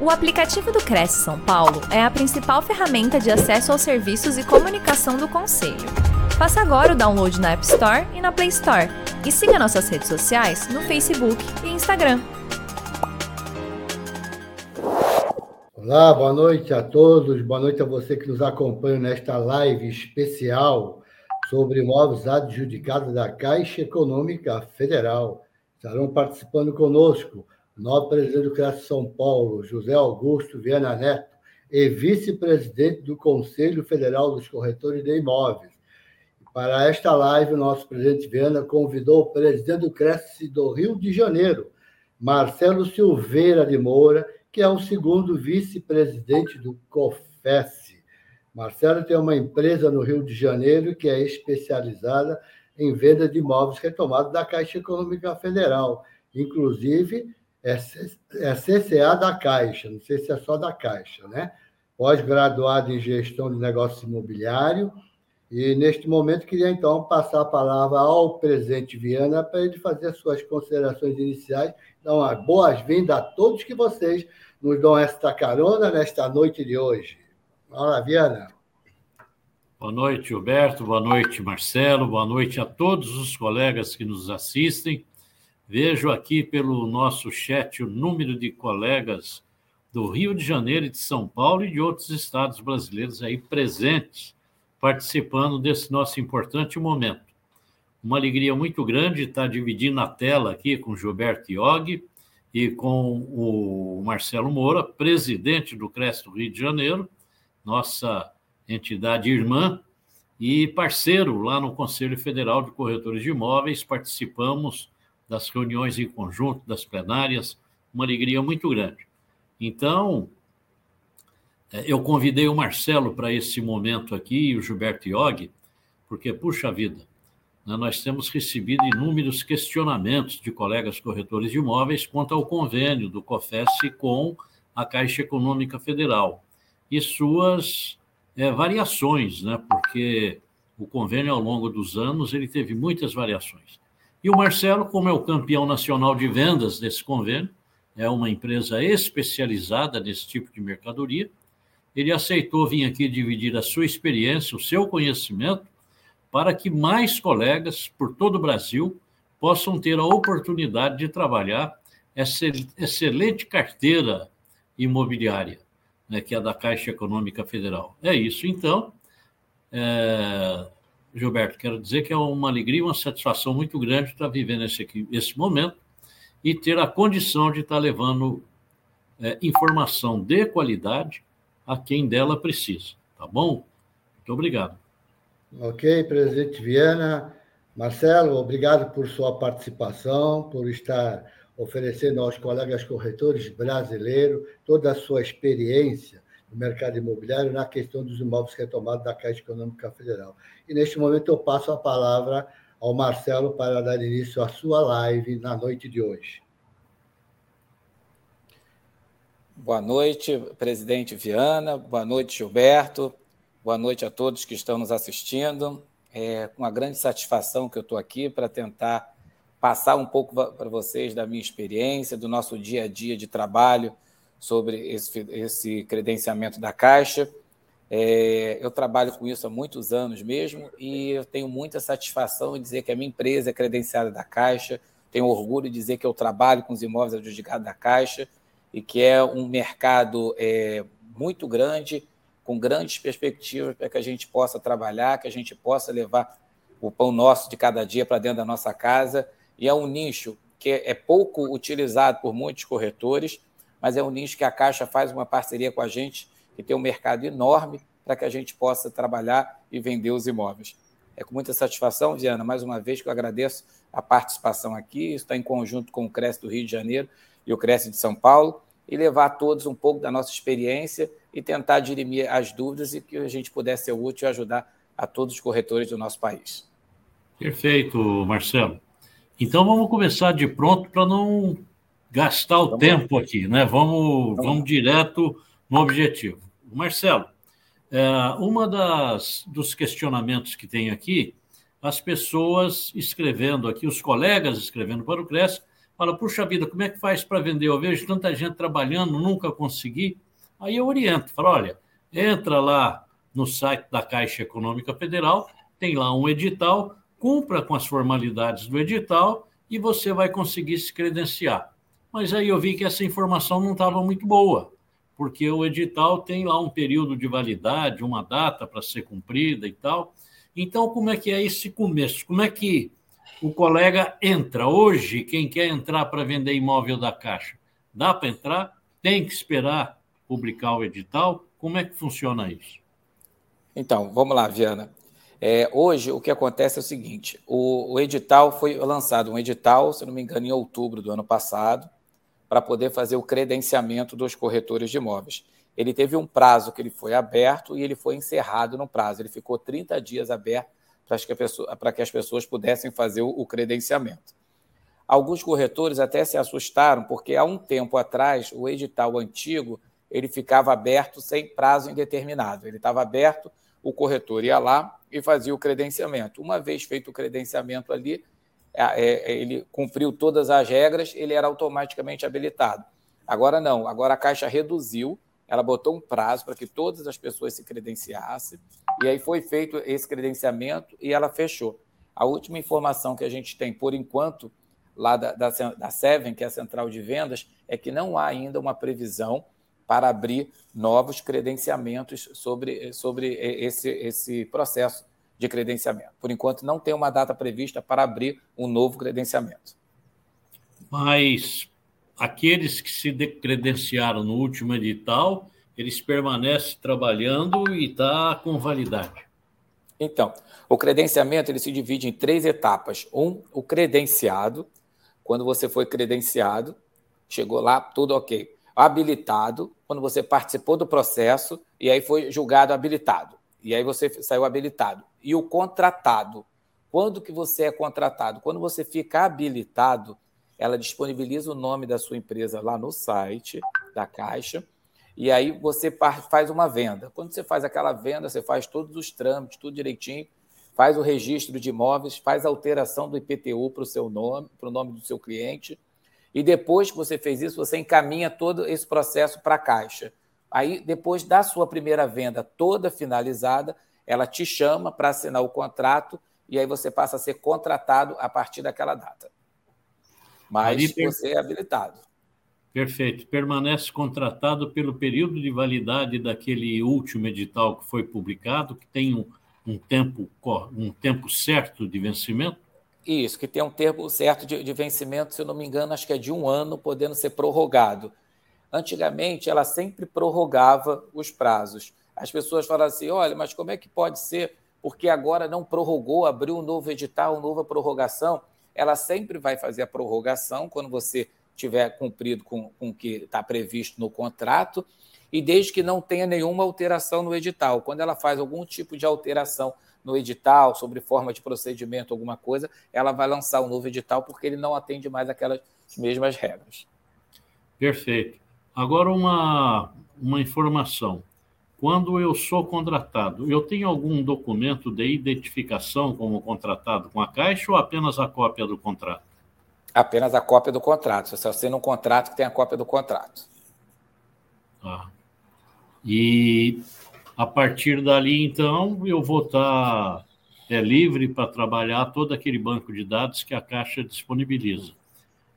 O aplicativo do Cresce São Paulo é a principal ferramenta de acesso aos serviços e comunicação do Conselho. Faça agora o download na App Store e na Play Store. E siga nossas redes sociais no Facebook e Instagram. Olá, boa noite a todos. Boa noite a você que nos acompanha nesta live especial sobre imóveis adjudicados da Caixa Econômica Federal. Estarão participando conosco novo presidente do CRAS São Paulo, José Augusto Viana Neto, e vice-presidente do Conselho Federal dos Corretores de Imóveis. Para esta live, o nosso presidente Viana convidou o presidente do Cresce do Rio de Janeiro, Marcelo Silveira de Moura, que é o segundo vice-presidente do COFES. Marcelo tem uma empresa no Rio de Janeiro que é especializada em venda de imóveis retomados da Caixa Econômica Federal. Inclusive, é, é CCA da Caixa, não sei se é só da Caixa, né? Pós-graduado em gestão de negócios imobiliário. E neste momento queria então passar a palavra ao presidente Viana para ele fazer suas considerações iniciais. Então, boas-vindas a todos que vocês nos dão esta carona nesta noite de hoje. Olá, Viana. Boa noite, Gilberto. Boa noite, Marcelo. Boa noite a todos os colegas que nos assistem. Vejo aqui pelo nosso chat o número de colegas do Rio de Janeiro e de São Paulo e de outros estados brasileiros aí presentes, participando desse nosso importante momento. Uma alegria muito grande estar dividindo a tela aqui com Gilberto Iog e com o Marcelo Moura, presidente do Cresto Rio de Janeiro, nossa entidade irmã e parceiro lá no Conselho Federal de Corretores de Imóveis. Participamos das reuniões em conjunto, das plenárias, uma alegria muito grande. Então, é, eu convidei o Marcelo para esse momento aqui, e o Gilberto Iog, porque, puxa vida, né, nós temos recebido inúmeros questionamentos de colegas corretores de imóveis quanto ao convênio do COFES com a Caixa Econômica Federal e suas é, variações, né, porque o convênio, ao longo dos anos, ele teve muitas variações. E o Marcelo, como é o campeão nacional de vendas desse convênio, é uma empresa especializada nesse tipo de mercadoria, ele aceitou vir aqui dividir a sua experiência, o seu conhecimento, para que mais colegas por todo o Brasil possam ter a oportunidade de trabalhar essa excelente carteira imobiliária, né, que é da Caixa Econômica Federal. É isso, então. É, Gilberto, quero dizer que é uma alegria, uma satisfação muito grande estar vivendo esse, esse momento e ter a condição de estar levando é, informação de qualidade a quem dela precisa. Tá bom? Muito obrigado. Ok, presidente Viana. Marcelo, obrigado por sua participação, por estar oferecendo aos colegas corretores brasileiros toda a sua experiência no mercado imobiliário na questão dos imóveis retomados da Caixa Econômica Federal. E neste momento eu passo a palavra ao Marcelo para dar início à sua live na noite de hoje. Boa noite, presidente Viana. Boa noite, Gilberto. Boa noite a todos que estão nos assistindo. É com uma grande satisfação que eu estou aqui para tentar passar um pouco para vocês da minha experiência, do nosso dia a dia de trabalho sobre esse, esse credenciamento da Caixa. É, eu trabalho com isso há muitos anos mesmo e eu tenho muita satisfação em dizer que a minha empresa é credenciada da Caixa, tenho orgulho de dizer que eu trabalho com os imóveis adjudicados da Caixa e que é um mercado é, muito grande, com grandes perspectivas para que a gente possa trabalhar, que a gente possa levar o pão nosso de cada dia para dentro da nossa casa. E é um nicho que é pouco utilizado por muitos corretores, mas é um nicho que a Caixa faz uma parceria com a gente, que tem um mercado enorme para que a gente possa trabalhar e vender os imóveis. É com muita satisfação, Diana, mais uma vez que eu agradeço a participação aqui, está em conjunto com o Cresce do Rio de Janeiro e o Cresce de São Paulo, e levar a todos um pouco da nossa experiência e tentar dirimir as dúvidas e que a gente pudesse ser útil e ajudar a todos os corretores do nosso país. Perfeito, Marcelo. Então vamos começar de pronto para não gastar o vamos tempo aqui, né? Vamos, vamos, vamos direto no objetivo. Marcelo, é, uma das dos questionamentos que tem aqui, as pessoas escrevendo aqui, os colegas escrevendo para o CRES, fala, puxa vida, como é que faz para vender? Eu vejo tanta gente trabalhando, nunca consegui. Aí eu oriento, falo, olha, entra lá no site da Caixa Econômica Federal, tem lá um edital, cumpra com as formalidades do edital e você vai conseguir se credenciar. Mas aí eu vi que essa informação não estava muito boa, porque o edital tem lá um período de validade, uma data para ser cumprida e tal. Então, como é que é esse começo? Como é que o colega entra hoje, quem quer entrar para vender imóvel da Caixa? Dá para entrar? Tem que esperar publicar o edital? Como é que funciona isso? Então, vamos lá, Viana. É, hoje, o que acontece é o seguinte: o, o, edital foi lançado, um edital, se não me engano, em outubro do ano passado, para poder fazer o credenciamento dos corretores de imóveis. Ele teve um prazo que ele foi aberto e ele foi encerrado no prazo. Ele ficou 30 dias aberto para que, pessoa, que as pessoas pudessem fazer o, o credenciamento. Alguns corretores até se assustaram, porque há um tempo atrás, o edital antigo ele ficava aberto sem prazo indeterminado. Ele estava aberto o corretor ia lá e fazia o credenciamento. Uma vez feito o credenciamento ali, ele cumpriu todas as regras, ele era automaticamente habilitado. Agora não, agora a Caixa reduziu, ela botou um prazo para que todas as pessoas se credenciassem, e aí foi feito esse credenciamento e ela fechou. A última informação que a gente tem, por enquanto, lá da, da, da Seven, que é a central de vendas, é que não há ainda uma previsão para abrir novos credenciamentos sobre, sobre esse, esse processo de credenciamento. Por enquanto, não tem uma data prevista para abrir um novo credenciamento. Mas aqueles que se credenciaram no último edital, eles permanecem trabalhando e está com validade. Então, o credenciamento ele se divide em três etapas. Um, o credenciado. Quando você foi credenciado, chegou lá, tudo ok habilitado, quando você participou do processo e aí foi julgado habilitado. E aí você saiu habilitado. E o contratado. Quando que você é contratado? Quando você fica habilitado, ela disponibiliza o nome da sua empresa lá no site da Caixa e aí você faz uma venda. Quando você faz aquela venda, você faz todos os trâmites, tudo direitinho, faz o registro de imóveis, faz a alteração do IPTU para o seu nome, para o nome do seu cliente, e depois que você fez isso, você encaminha todo esse processo para a Caixa. Aí, depois da sua primeira venda toda finalizada, ela te chama para assinar o contrato e aí você passa a ser contratado a partir daquela data. Mas per... você é habilitado. Perfeito. Permanece contratado pelo período de validade daquele último edital que foi publicado, que tem um, um tempo, um tempo certo de vencimento? Isso, que tem um termo certo de, de, vencimento, se eu não me engano, acho que é de um ano, podendo ser prorrogado. Antigamente, ela sempre prorrogava os prazos. As pessoas falam assim: olha, mas como é que pode ser? Porque agora não prorrogou, abriu um novo edital, uma nova prorrogação. Ela sempre vai fazer a prorrogação quando você tiver cumprido com, com o que está previsto no contrato, e desde que não tenha nenhuma alteração no edital. Quando ela faz algum tipo de alteração no edital, sobre forma de procedimento, alguma coisa, ela vai lançar um novo edital porque ele não atende mais aquelas mesmas regras. Perfeito. Agora, uma, uma informação. Quando eu sou contratado, eu tenho algum documento de identificação como contratado com a Caixa ou apenas a cópia do contrato? Apenas a cópia do contrato. Você assina um contrato que tem a cópia do contrato. Tá. E a partir dali, então, eu vou estar é, livre para trabalhar todo aquele banco de dados que a Caixa disponibiliza.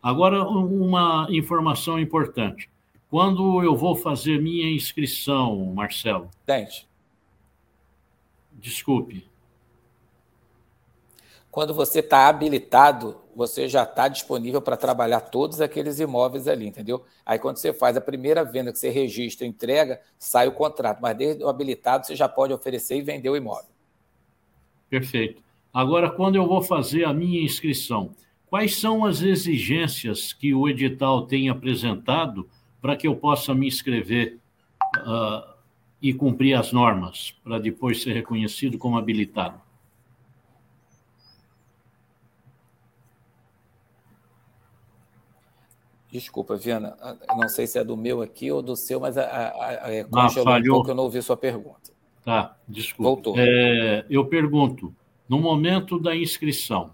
Agora, uma informação importante. Quando eu vou fazer minha inscrição, Marcelo? Tente. Desculpe. Quando você está habilitado, você já está disponível para trabalhar todos aqueles imóveis ali, entendeu? Aí quando você faz a primeira venda que você registra, entrega, sai o contrato. Mas desde o habilitado você já pode oferecer e vender o imóvel. Perfeito. Agora, quando eu vou fazer a minha inscrição, quais são as exigências que o edital tem apresentado para que eu possa me inscrever uh, e cumprir as normas, para depois ser reconhecido como habilitado? Desculpa, Viana, não sei se é do meu aqui ou do seu, mas a, a, a, é, ah, falhou. um pouco, eu não ouvi sua pergunta. Tá, desculpa. Voltou. É, eu pergunto, no momento da inscrição,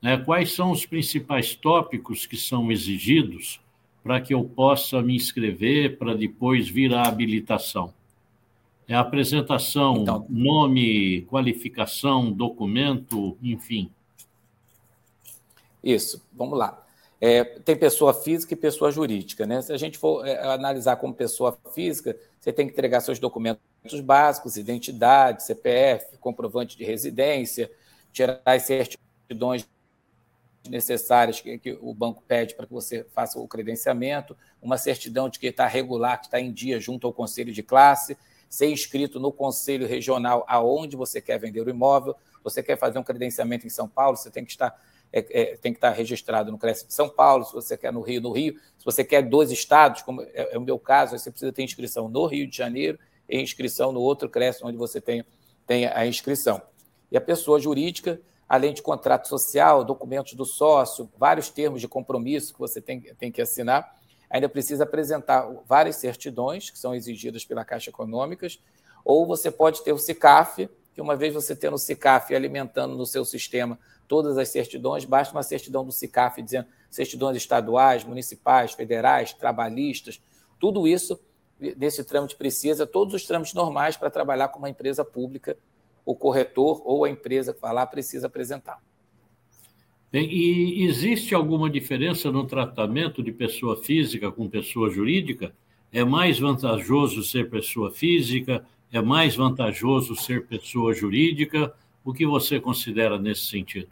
né, quais são os principais tópicos que são exigidos para que eu possa me inscrever para depois vir à habilitação? É a apresentação, então, nome, qualificação, documento, enfim. Isso, vamos lá. É, tem pessoa física e pessoa jurídica. Né? Se a gente for é, analisar como pessoa física, você tem que entregar seus documentos básicos, identidade, CPF, comprovante de residência, tirar as certidões necessárias que, que o banco pede para que você faça o credenciamento, uma certidão de que está regular, que está em dia junto ao conselho de classe, ser inscrito no conselho regional aonde você quer vender o imóvel. Você quer fazer um credenciamento em São Paulo, você tem que estar é, é, tem que estar registrado no CRES de São Paulo, se você quer no Rio, no Rio. Se você quer dois estados, como é, é o meu caso, você precisa ter inscrição no Rio de Janeiro e inscrição no outro CRES, onde você tem, tem a inscrição. E a pessoa jurídica, além de contrato social, documentos do sócio, vários termos de compromisso que você tem, tem que assinar, ainda precisa apresentar várias certidões que são exigidas pela Caixa Econômicas, ou você pode ter o CICAF, que uma vez você tendo o CICAF alimentando no seu sistema todas as certidões, basta uma certidão do CICAF dizendo certidões estaduais, municipais, federais, trabalhistas, tudo isso desse trâmite precisa, todos os trâmites normais para trabalhar com uma empresa pública, o corretor ou a empresa que vai lá precisa apresentar. E existe alguma diferença no tratamento de pessoa física com pessoa jurídica? É mais vantajoso ser pessoa física? É mais vantajoso ser pessoa jurídica? O que você considera nesse sentido?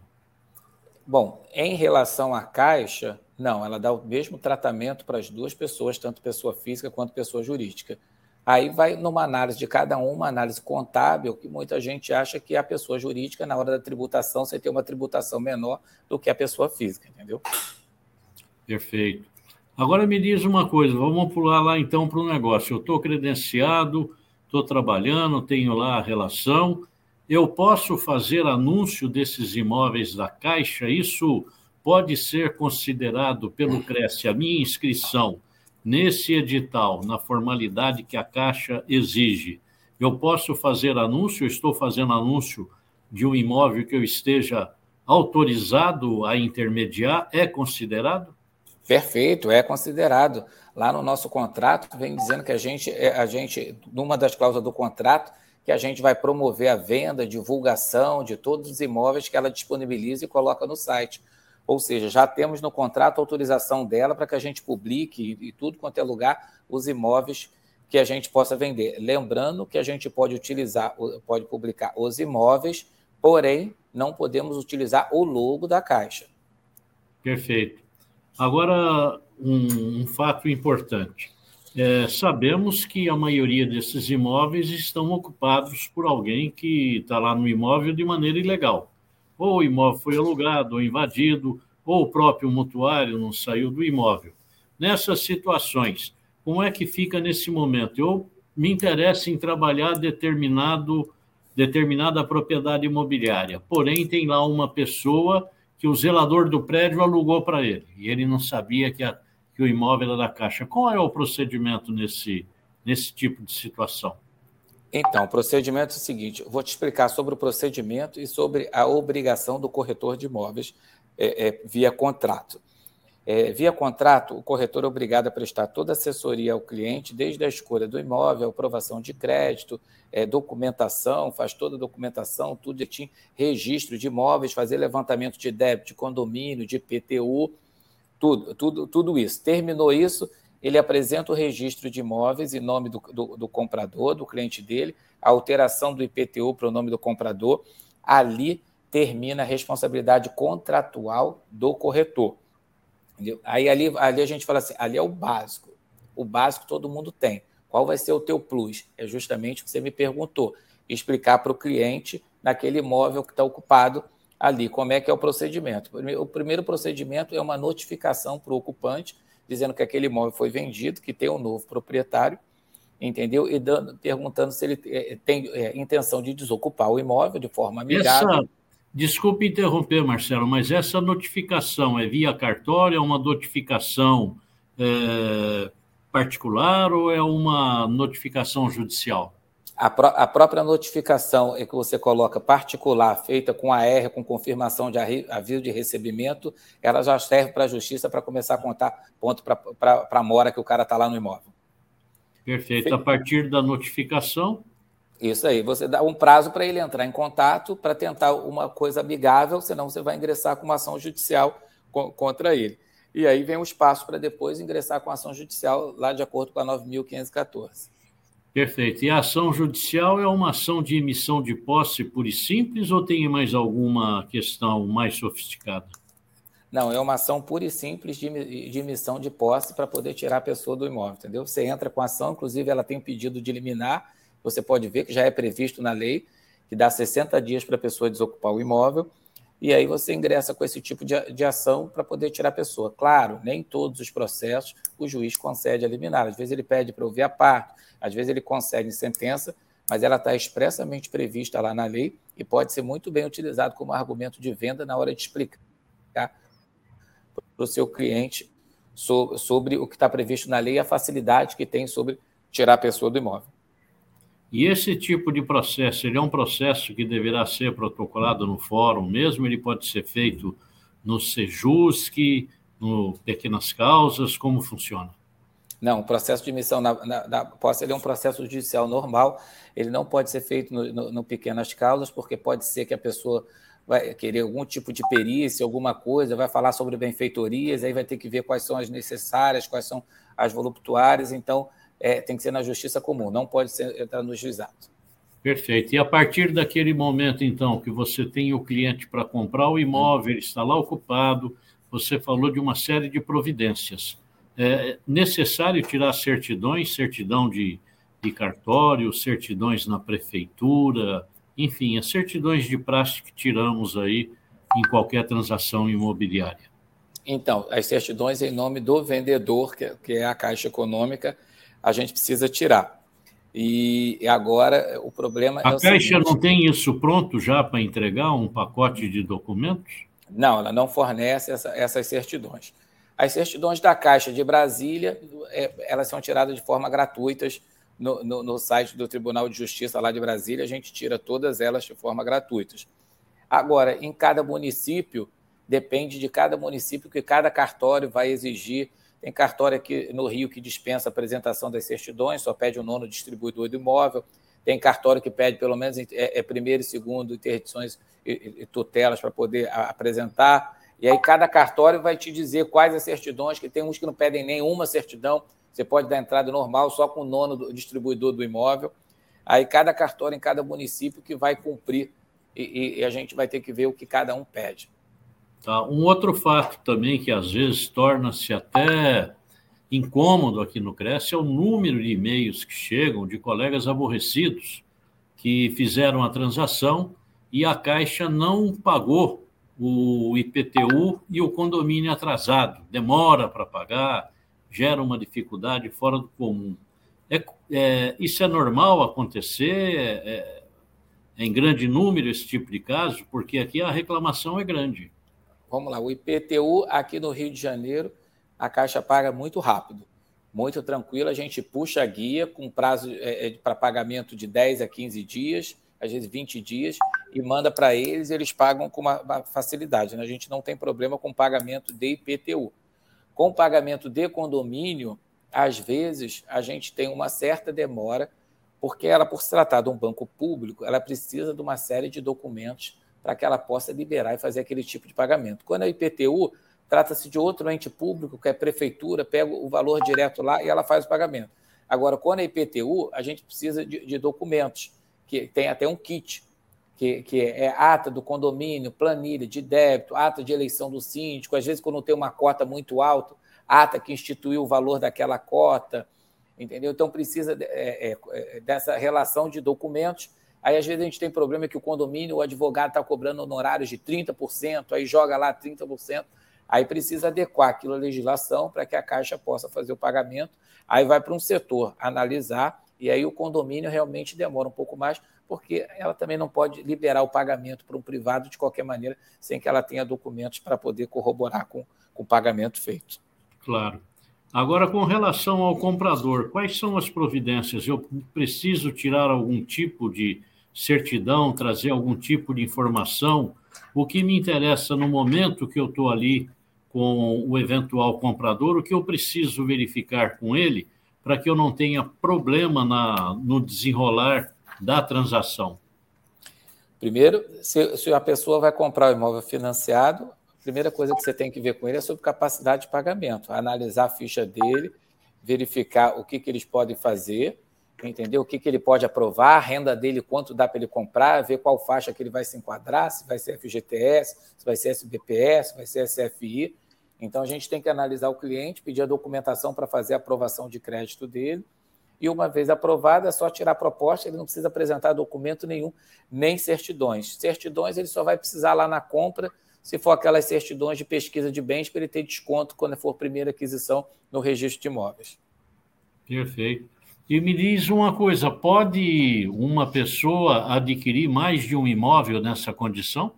Bom, em relação à Caixa, não, ela dá o mesmo tratamento para as duas pessoas, tanto pessoa física quanto pessoa jurídica. Aí vai numa análise de cada um, uma análise contábil, que muita gente acha que a pessoa jurídica, na hora da tributação, você tem uma tributação menor do que a pessoa física, entendeu? Perfeito. Agora me diz uma coisa, vamos pular lá então para o negócio. Eu estou credenciado, estou trabalhando, tenho lá a relação, eu posso fazer anúncio desses imóveis da Caixa? Isso pode ser considerado pelo Cresce a minha inscrição nesse edital, na formalidade que a Caixa exige. Eu posso fazer anúncio, estou fazendo anúncio de um imóvel que eu esteja autorizado a intermediar, é considerado? Perfeito, é considerado. Lá no nosso contrato vem dizendo que a gente, é, a gente, numa das cláusulas do contrato, que a gente vai promover a venda, divulgação de todos os imóveis que ela disponibiliza e coloca no site. Ou seja, já temos no contrato autorização dela para que a gente publique e tudo quanto é lugar os imóveis que a gente possa vender. Lembrando que a gente pode utilizar, pode publicar os imóveis, porém não podemos utilizar o logo da Caixa. Perfeito. Agora, um, um fato importante. É, sabemos que a maioria desses imóveis estão ocupados por alguém que está lá no imóvel de maneira ilegal. Ou o imóvel foi alugado, ou invadido, ou o próprio mutuário não saiu do imóvel. Nessas situações, como é que fica nesse momento? Eu me interesso em trabalhar determinado, determinada propriedade imobiliária, porém tem lá uma pessoa que o zelador do prédio alugou para ele, e ele não sabia que a que o imóvel é da Caixa. Qual é o procedimento nesse, nesse tipo de situação? Então, o procedimento é o seguinte: vou te explicar sobre o procedimento e sobre a obrigação do corretor de imóveis é, é, via contrato. É, via contrato, o corretor é obrigado a prestar toda a assessoria ao cliente, desde a escolha do imóvel, aprovação de crédito, é, documentação, faz toda a documentação, tudo registro de imóveis, fazer levantamento de débito, de condomínio, de PTU tudo, tudo, tudo isso. Terminou isso, ele apresenta o registro de imóveis em nome do, do, do comprador, do cliente dele, a alteração do IPTU para o nome do comprador. Ali termina a responsabilidade contratual do corretor. Aí ali, ali a gente fala assim, ali é o básico. O básico todo mundo tem. Qual vai ser o teu plus? É justamente o que você me perguntou. Explicar para o cliente naquele imóvel que está ocupado ali. Como é que é o procedimento? O primeiro procedimento é uma notificação para o ocupante, dizendo que aquele imóvel foi vendido, que tem um novo proprietário, entendeu? E dando, perguntando se ele eh, tem é, intenção de desocupar o imóvel de forma amigável. Essa, desculpe interromper, Marcelo, mas essa notificação é via cartório, é uma notificação é, particular ou é uma notificação judicial? A, a, própria notificação é que você coloca particular, feita com AR, com confirmação de aviso de recebimento, ela já serve para a justiça para começar a contar ponto para a mora que o cara está lá no imóvel. Perfeito. A partir da notificação. Isso aí, você dá um prazo para ele entrar em contato para tentar uma coisa amigável, senão você vai ingressar com uma ação judicial contra ele. E aí vem o espaço para depois ingressar com ação judicial lá de acordo com a 9.514. Perfeito. E a ação judicial é uma ação de emissão de posse pura e simples ou tem mais alguma questão mais sofisticada? Não, é uma ação pura e simples de, de emissão de posse para poder tirar a pessoa do imóvel, entendeu? Você entra com a ação, inclusive ela tem um pedido de eliminar, você pode ver que já é previsto na lei, que dá 60 dias para a pessoa desocupar o imóvel, e aí você ingressa com esse tipo de, de ação para poder tirar a pessoa. Claro, nem todos os processos o juiz concede eliminar. Às vezes ele pede para ouvir a parte, às vezes ele concede sentença, mas ela está expressamente prevista lá na lei e pode ser muito bem utilizado como argumento de venda na hora de explicar para o seu cliente sobre o que está previsto na lei e a facilidade que tem sobre tirar a pessoa do imóvel. E esse tipo de processo, ele é um processo que deverá ser protocolado no fórum mesmo? Ele pode ser feito no Sejusc, no Pequenas Causas? Como funciona? Não, o processo de emissão na, na, na posse é um processo judicial normal, ele não pode ser feito no, no, no, pequenas causas, porque pode ser que a pessoa vai querer algum tipo de perícia, alguma coisa, vai falar sobre benfeitorias, aí vai ter que ver quais são as necessárias, quais são as voluptuárias, então é, tem que ser na justiça comum, não pode ser entrar no juizado. Perfeito. E a partir daquele momento, então, que você tem o cliente para comprar o imóvel, ele está lá ocupado, você falou de uma série de providências é necessário tirar certidões, certidão de, de cartório, certidões na prefeitura, enfim, as certidões de praxe que tiramos aí em qualquer transação imobiliária. Então, as certidões em nome do vendedor, que é a Caixa Econômica, a gente precisa tirar. E agora o problema a é. A Caixa seguinte, não tem isso pronto já para entregar, um pacote de documentos? Não, ela não fornece essa, essas certidões. As certidões da Caixa de Brasília, é, elas são tiradas de forma gratuitas no, no, no, site do Tribunal de Justiça lá de Brasília, a gente tira todas elas de forma gratuita. Agora, em cada município, depende de cada município que cada cartório vai exigir. Tem cartório aqui no Rio que dispensa a apresentação das certidões, só pede o nono distribuidor do imóvel. Tem cartório que pede pelo menos é, é primeiro e segundo interdições e, e tutelas para poder apresentar. E aí cada cartório vai te dizer quais as certidões, que tem uns que não pedem nenhuma certidão, você pode dar entrada normal só com o nono do distribuidor do imóvel. Aí cada cartório em cada município que vai cumprir e, e a gente vai ter que ver o que cada um pede. Tá. Um outro fato também que às vezes torna-se até incômodo aqui no Cresce é o número de e-mails que chegam de colegas aborrecidos que fizeram a transação e a Caixa não pagou o IPTU e o condomínio atrasado, demora para pagar, gera uma dificuldade fora do comum. É, é, isso é normal acontecer? É, é, em grande número esse tipo de caso, porque aqui a reclamação é grande. Vamos lá, o IPTU aqui no Rio de Janeiro, a Caixa paga muito rápido, muito tranquilo, a gente puxa a guia com prazo é, é, para pagamento de 10 a 15 dias, às vezes 20 dias, e manda para eles, eles pagam com uma, uma facilidade. Né? A gente não tem problema com pagamento de IPTU. Com pagamento de condomínio, às vezes a gente tem uma certa demora, porque ela, por se tratar de um banco público, ela precisa de uma série de documentos para que ela possa liberar e fazer aquele tipo de pagamento. Quando é IPTU, trata-se de outro ente público, que é prefeitura, pega o valor direto lá e ela faz o pagamento. Agora, quando é IPTU, a gente precisa de, de documentos que tem até um kit, que, que é ata do condomínio, planilha de débito, ata de eleição do síndico, às vezes quando tem uma cota muito alta, ata que instituiu o valor daquela cota, entendeu? Então precisa é, é, é, dessa relação de documentos. Aí às vezes a gente tem problema que o condomínio, o advogado está cobrando honorários de 30%, aí joga lá 30%, aí precisa adequar aquilo à legislação para que a Caixa possa fazer o pagamento. Aí vai para um setor analisar e aí o condomínio realmente demora um pouco mais, porque ela também não pode liberar o pagamento para um privado de qualquer maneira, sem que ela tenha documentos para poder corroborar com, com o pagamento feito. Claro. Agora, com relação ao comprador, quais são as providências? Eu preciso tirar algum tipo de certidão, trazer algum tipo de informação? O que me interessa no momento que eu estou ali com o eventual comprador, o que eu preciso verificar com ele para que eu não tenha problema na, no desenrolar da transação? Primeiro, se, se a pessoa vai comprar o imóvel financiado, a primeira coisa que você tem que ver com ele é sobre capacidade de pagamento, analisar a ficha dele, verificar o que, que eles podem fazer, entender o que, que ele pode aprovar, a renda dele, quanto dá para ele comprar, ver qual faixa que ele vai se enquadrar, se vai ser FGTS, se vai ser SBPS, se vai ser SFI. Então, a gente tem que analisar o cliente, pedir a documentação para fazer a aprovação de crédito dele, e uma vez aprovada, é só tirar a proposta, ele não precisa apresentar documento nenhum, nem certidões. Certidões ele só vai precisar lá na compra, se for aquelas certidões de pesquisa de bens, para ele ter desconto quando for primeira aquisição no registro de imóveis. Perfeito. E me diz uma coisa: pode uma pessoa adquirir mais de um imóvel nessa condição?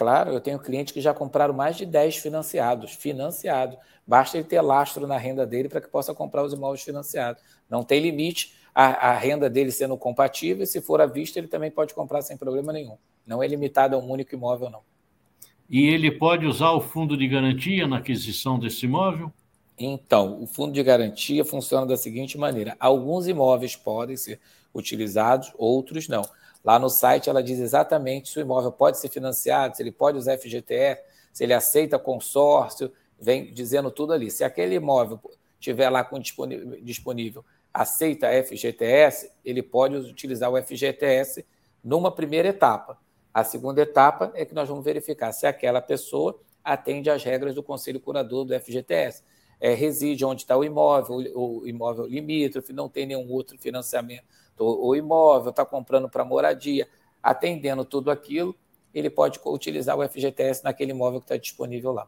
Claro, eu tenho clientes que já compraram mais de 10 financiados, financiado. Basta ele ter lastro na renda dele para que possa comprar os imóveis financiados. Não tem limite a, a, renda dele sendo compatível, e se for à vista, ele também pode comprar sem problema nenhum. Não é limitado a um único imóvel, não. E ele pode usar o fundo de garantia na aquisição desse imóvel? Então, o fundo de garantia funciona da seguinte maneira: alguns imóveis podem ser utilizados, outros não. Lá no site ela diz exatamente se o imóvel pode ser financiado, se ele pode usar FGTS, se ele aceita consórcio, vem dizendo tudo ali. Se aquele imóvel tiver lá com disponível, aceita FGTS, ele pode utilizar o FGTS numa primeira etapa. A segunda etapa é que nós vamos verificar se aquela pessoa atende às regras do Conselho Curador do FGTS. É, reside onde está o imóvel, o imóvel limítrofe, não tem nenhum outro financiamento. O imóvel está comprando para moradia, atendendo tudo aquilo, ele pode utilizar o FGTS naquele imóvel que está disponível lá.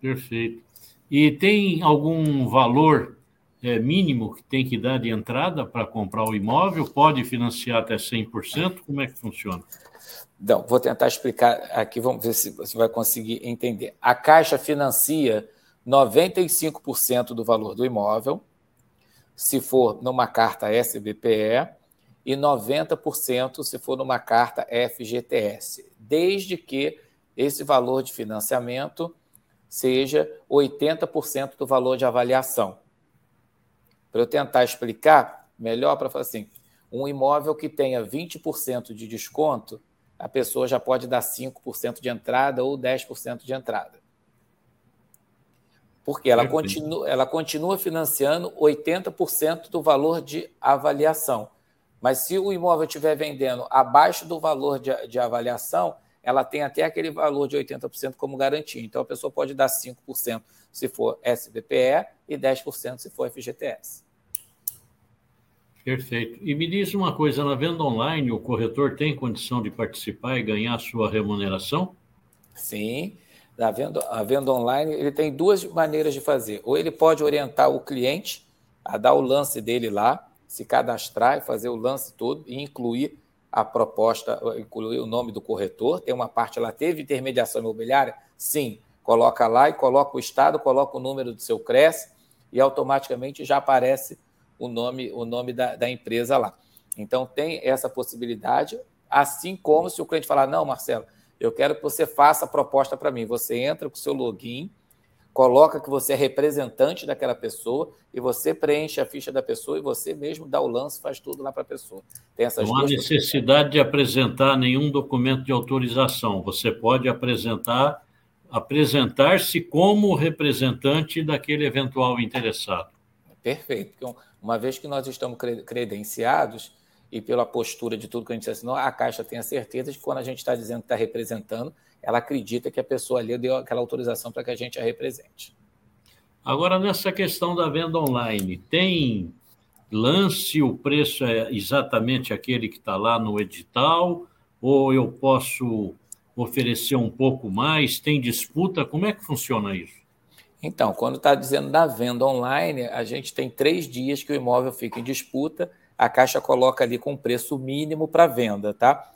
Perfeito. E tem algum valor é, mínimo que tem que dar de entrada para comprar o imóvel? Pode financiar até 100%? Como é que funciona? Não, vou tentar explicar aqui, vamos ver se você vai conseguir entender. A Caixa financia 95% do valor do imóvel, se for numa carta SBPE, e 90% se for numa carta FGTS, desde que esse valor de financiamento seja 80% do valor de avaliação. Para eu tentar explicar melhor, para falar assim, um imóvel que tenha 20% de desconto, a pessoa já pode dar 5% de entrada ou 10% de entrada. Porque ela continua, ela continua financiando 80% do valor de avaliação. Mas se o imóvel estiver vendendo abaixo do valor de, de avaliação, ela tem até aquele valor de 80% como garantia. Então a pessoa pode dar 5% se for SBPE e 10% se for FGTS. Perfeito. E me diz uma coisa: na venda online, o corretor tem condição de participar e ganhar sua remuneração? Sim. Na venda, a venda online, ele tem duas maneiras de fazer. Ou ele pode orientar o cliente a dar o lance dele lá, se cadastrar e fazer o lance todo e incluir a proposta, incluir o nome do corretor. Tem uma parte lá, teve intermediação imobiliária? Sim. Coloca lá e coloca o estado, coloca o número do seu CRES e automaticamente já aparece o nome, o nome da, da empresa lá. Então, tem essa possibilidade, assim como se o cliente falar, não, Marcelo, eu quero que você faça a proposta para mim. Você entra com o seu login, coloca que você é representante daquela pessoa e você preenche a ficha da pessoa e você mesmo dá o lance, faz tudo lá para a pessoa. Tem essas Não há necessidade de apresentar nenhum documento de autorização. Você pode apresentar apresentar-se como representante daquele eventual interessado. Perfeito. Uma vez que nós estamos credenciados e pela postura de tudo que a gente assinou, a Caixa tem a certeza de que quando a gente está dizendo que está representando, ela acredita que a pessoa ali deu aquela autorização para que a gente a represente. Agora, nessa questão da venda online, tem lance, o preço é exatamente aquele que está lá no edital, ou eu posso oferecer um pouco mais? Tem disputa? Como é que funciona isso? Então, quando está dizendo da venda online, a gente tem três dias que o imóvel fica em disputa, a Caixa coloca ali com preço mínimo para venda, tá?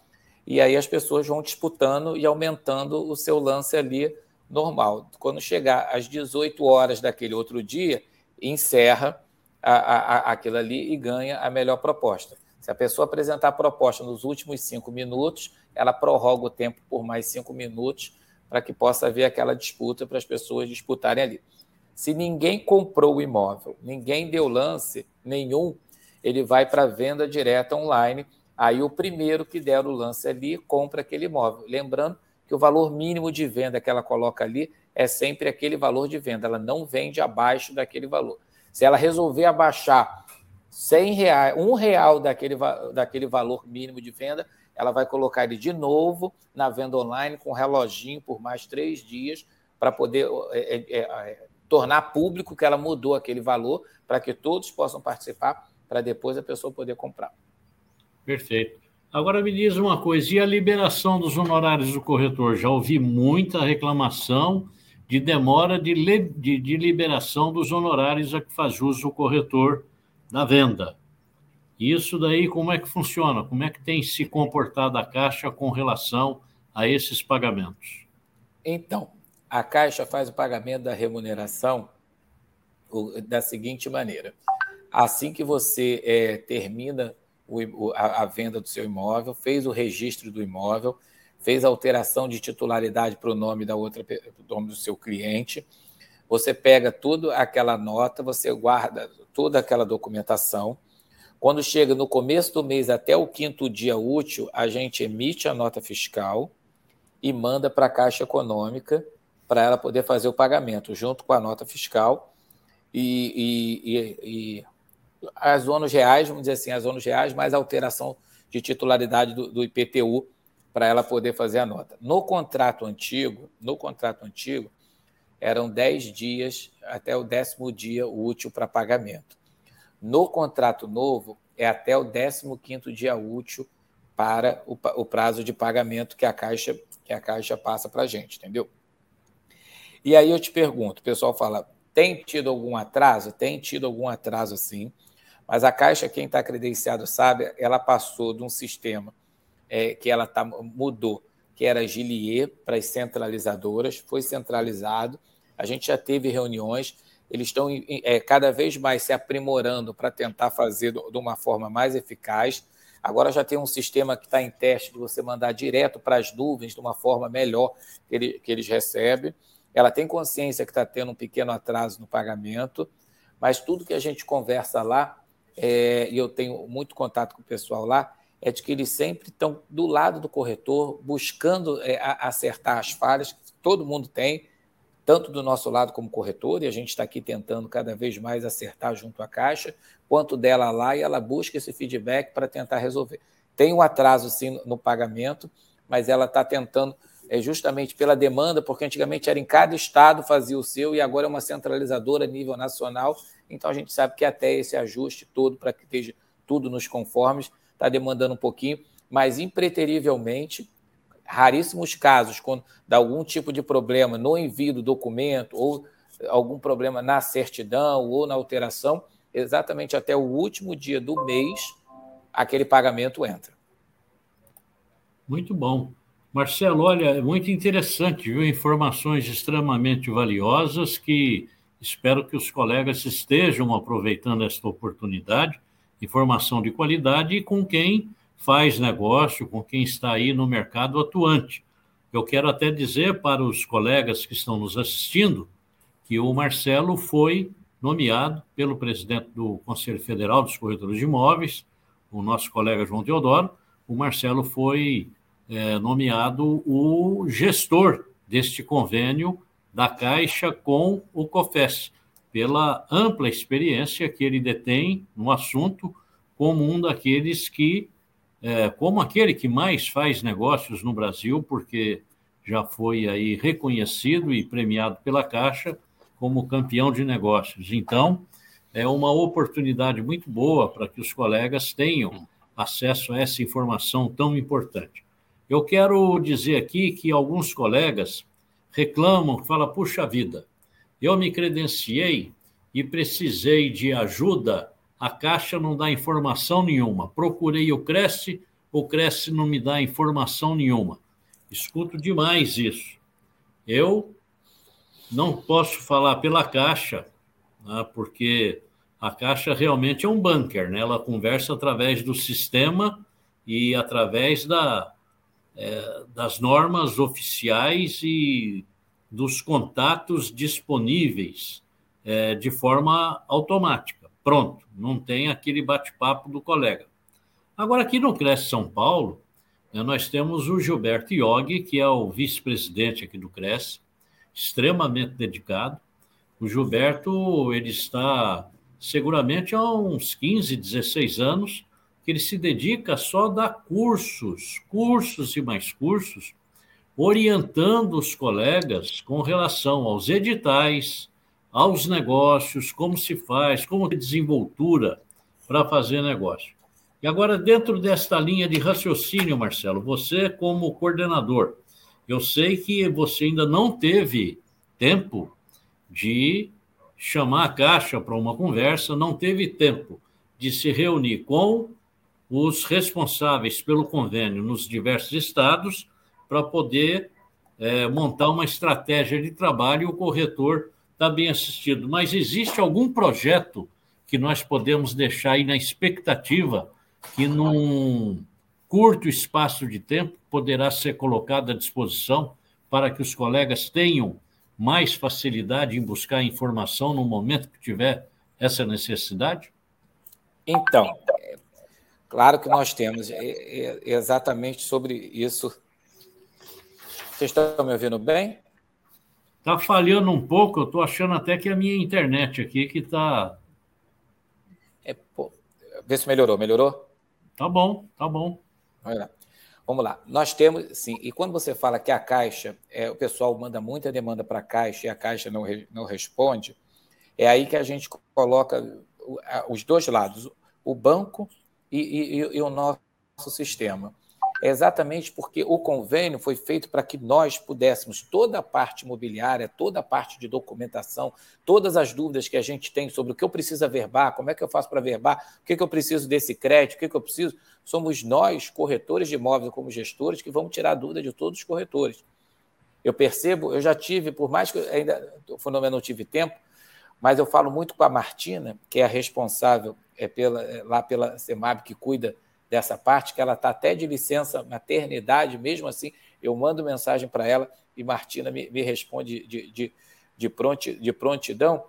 E aí as pessoas vão disputando e aumentando o seu lance ali normal. Quando chegar às 18 horas daquele outro dia, encerra a, a, aquilo ali e ganha a melhor proposta. Se a pessoa apresentar a proposta nos últimos cinco minutos, ela prorroga o tempo por mais cinco minutos para que possa haver aquela disputa para as pessoas disputarem ali. Se ninguém comprou o imóvel, ninguém deu lance nenhum, ele vai para venda direta online. Aí o primeiro que der o lance ali compra aquele imóvel. Lembrando que o valor mínimo de venda que ela coloca ali é sempre aquele valor de venda. Ela não vende abaixo daquele valor. Se ela resolver abaixar 100 reais, um real daquele, daquele valor mínimo de venda, ela vai colocar ele de novo na venda online com reloginho por mais três dias para poder é, é, é, tornar público que ela mudou aquele valor para que todos possam participar para depois a pessoa poder comprar. Perfeito. Agora me diz uma coisa, e a liberação dos honorários do corretor? Já ouvi muita reclamação de demora de, de, de liberação dos honorários a que faz uso o corretor da venda. Isso daí, como é que funciona? Como é que tem se comportado a Caixa com relação a esses pagamentos? Então, a Caixa faz o pagamento da remuneração da seguinte maneira: assim que você é, termina o, a, a, venda do seu imóvel, fez o registro do imóvel, fez a alteração de titularidade para o nome da outra, nome do seu cliente, você pega toda aquela nota, você guarda toda aquela documentação. Quando chega no começo do mês até o quinto dia útil, a gente emite a nota fiscal e manda para a Caixa Econômica para ela poder fazer o pagamento junto com a nota fiscal e, e, e, e as ônus reais, vamos dizer assim, as ônus reais mais a alteração de titularidade do, do IPTU para ela poder fazer a nota. No contrato antigo, no contrato antigo, eram 10 dias até o décimo dia útil para pagamento. No contrato novo, é até o 15 dia útil para o, o, prazo de pagamento que a Caixa, que a Caixa passa para a gente, entendeu? E aí eu te pergunto, o pessoal fala, tem tido algum atraso? Tem tido algum atraso, sim. Mas a Caixa, quem está credenciado sabe, ela passou de um sistema é, que ela tá, mudou, que era Gilier para as centralizadoras, foi centralizado. A gente já teve reuniões, eles estão é, cada vez mais se aprimorando para tentar fazer de uma forma mais eficaz. Agora já tem um sistema que está em teste de você mandar direto para as nuvens de uma forma melhor que, ele, que eles recebem. Ela tem consciência que está tendo um pequeno atraso no pagamento, mas tudo que a gente conversa lá é, e eu tenho muito contato com o pessoal lá, é de que eles sempre estão do lado do corretor, buscando é, acertar as falhas que todo mundo tem, tanto do nosso lado como corretor, e a gente está aqui tentando cada vez mais acertar junto à Caixa, quanto dela lá, e ela busca esse feedback para tentar resolver. Tem um atraso, sim, no pagamento, mas ela está tentando, é, justamente pela demanda, porque antigamente era em cada estado fazia o seu, e agora é uma centralizadora a nível nacional, então a gente sabe que até esse ajuste todo para que esteja tudo nos conformes está demandando um pouquinho, mas impreterivelmente, raríssimos casos, quando dá algum tipo de problema no envio do documento ou algum problema na certidão ou na alteração, exatamente até o último dia do mês, aquele pagamento entra. Muito bom. Marcelo, olha, é muito interessante, viu? Informações extremamente valiosas que Espero que os colegas estejam aproveitando esta oportunidade, informação de qualidade e com quem faz negócio, com quem está aí no mercado atuante. Eu quero até dizer para os colegas que estão nos assistindo que o Marcelo foi nomeado pelo presidente do Conselho Federal dos Corretores de Imóveis, o nosso colega João Teodoro. O Marcelo foi é, nomeado o gestor deste convênio da Caixa com o COFES, pela ampla experiência que ele detém no assunto, como um daqueles que, é, como aquele que mais faz negócios no Brasil, porque já foi aí reconhecido e premiado pela Caixa como campeão de negócios. Então, é uma oportunidade muito boa para que os colegas tenham acesso a essa informação tão importante. Eu quero dizer aqui que alguns colegas reclamam, falam, puxa vida, eu me credenciei e precisei de ajuda, a Caixa não dá informação nenhuma. Procurei o Cresce, o Cresce não me dá informação nenhuma. Escuto demais isso. Eu não posso falar pela Caixa, né? porque a Caixa realmente é um bunker, né? ela conversa através do sistema e através da, é, das normas oficiais e dos contatos disponíveis é, de forma automática. Pronto, não tem aquele bate-papo do colega. Agora, aqui no Cresce São Paulo, né, nós temos o Gilberto Iog, que é o vice-presidente aqui do Cresce, extremamente dedicado. O Gilberto, ele está seguramente há uns 15, 16 anos que ele se dedica só a dar cursos, cursos e mais cursos, orientando os colegas com relação aos editais, aos negócios, como se faz, como desenvoltura para fazer negócio. E agora, dentro desta linha de raciocínio, Marcelo, você, como coordenador, eu sei que você ainda não teve tempo de chamar a Caixa para uma conversa, não teve tempo de se reunir com os responsáveis pelo convênio nos diversos estados para poder é, montar uma estratégia de trabalho e o corretor está bem assistido. Mas existe algum projeto que nós podemos deixar aí na expectativa que, num curto espaço de tempo, poderá ser colocado à disposição para que os colegas tenham mais facilidade em buscar informação no momento que tiver essa necessidade? Então, Claro que nós temos, exatamente sobre isso. Vocês estão me ouvindo bem? Está falhando um pouco, eu estou achando até que é a minha internet aqui que está. É, pô, vê se melhorou. Melhorou? Tá bom, tá bom. Olha, vamos lá. Nós temos, sim, e quando você fala que a Caixa, é, o pessoal manda muita demanda para a Caixa e a Caixa não, não responde, é aí que a gente coloca os dois lados, o banco e, e, e o nosso sistema. É exatamente porque o convênio foi feito para que nós pudéssemos, toda a parte imobiliária, toda a parte de documentação, todas as dúvidas que a gente tem sobre o que eu preciso verbar, como é que eu faço para verbar, o que, que eu preciso desse crédito, o que, que eu preciso, somos nós, corretores de imóveis, como gestores, que vamos tirar a dúvida de todos os corretores. Eu percebo, eu já tive, por mais que eu ainda, eu não tive tempo, mas eu falo muito com a Martina, que é a responsável é pela, é lá pela CEMAB que cuida dessa parte, que ela está até de licença maternidade, mesmo assim, eu mando mensagem para ela e Martina me, me responde de, de, de, pronti, de prontidão.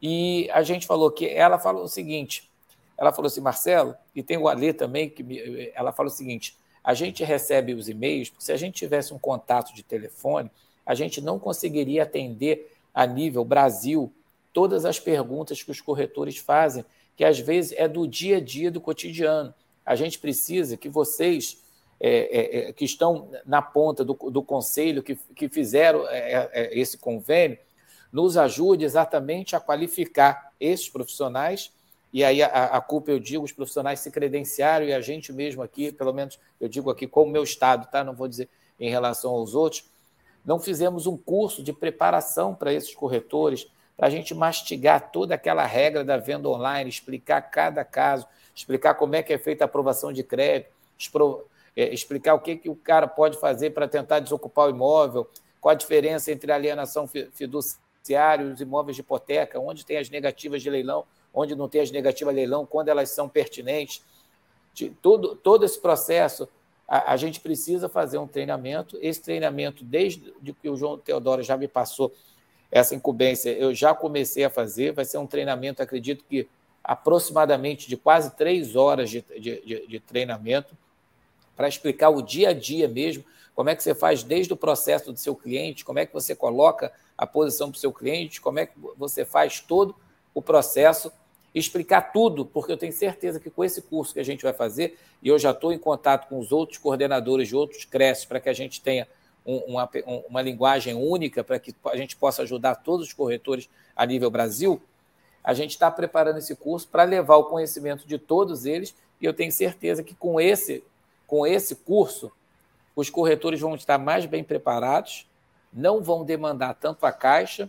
E a gente falou que ela falou o seguinte: ela falou assim, Marcelo, e tem o Alê também, que me, ela falou o seguinte: a gente recebe os e-mails, porque se a gente tivesse um contato de telefone, a gente não conseguiria atender a nível Brasil todas as perguntas que os corretores fazem que às vezes é do dia a dia, do cotidiano. A gente precisa que vocês, é, é, é que estão na ponta do, do conselho, que, que fizeram é, é, é, esse convênio, nos ajude exatamente a qualificar esses profissionais. E aí a, a culpa, eu digo, os profissionais se credenciaram e a gente mesmo aqui, pelo menos eu digo aqui com o meu estado, tá? não vou dizer em relação aos outros, não fizemos um curso de preparação para esses corretores, para a gente mastigar toda aquela regra da venda online, explicar cada caso, explicar como é que é feita a aprovação de crédito, é, explicar o que, que o cara pode fazer para tentar desocupar o imóvel, qual a diferença entre alienação fiduciária e os imóveis de hipoteca, onde tem as negativas de leilão, onde não tem as negativas de leilão, quando elas são pertinentes. De todo, todo esse processo, a, a, gente precisa fazer um treinamento. Esse treinamento, desde que o João Teodoro já me passou essa incumbência eu já comecei a fazer, vai ser um treinamento, acredito que aproximadamente de quase três horas de, de, de treinamento, para explicar o dia a dia mesmo, como é que você faz desde o processo do seu cliente, como é que você coloca a posição para o seu cliente, como é que você faz todo o processo, explicar tudo, porque eu tenho certeza que com esse curso que a gente vai fazer, e eu já estou em contato com os outros coordenadores de outros creches para que a gente tenha uma, uma linguagem única para que a gente possa ajudar todos os corretores a nível Brasil, a gente está preparando esse curso para levar o conhecimento de todos eles e eu tenho certeza que com esse, com esse curso os corretores vão estar mais bem preparados, não vão demandar tanto a caixa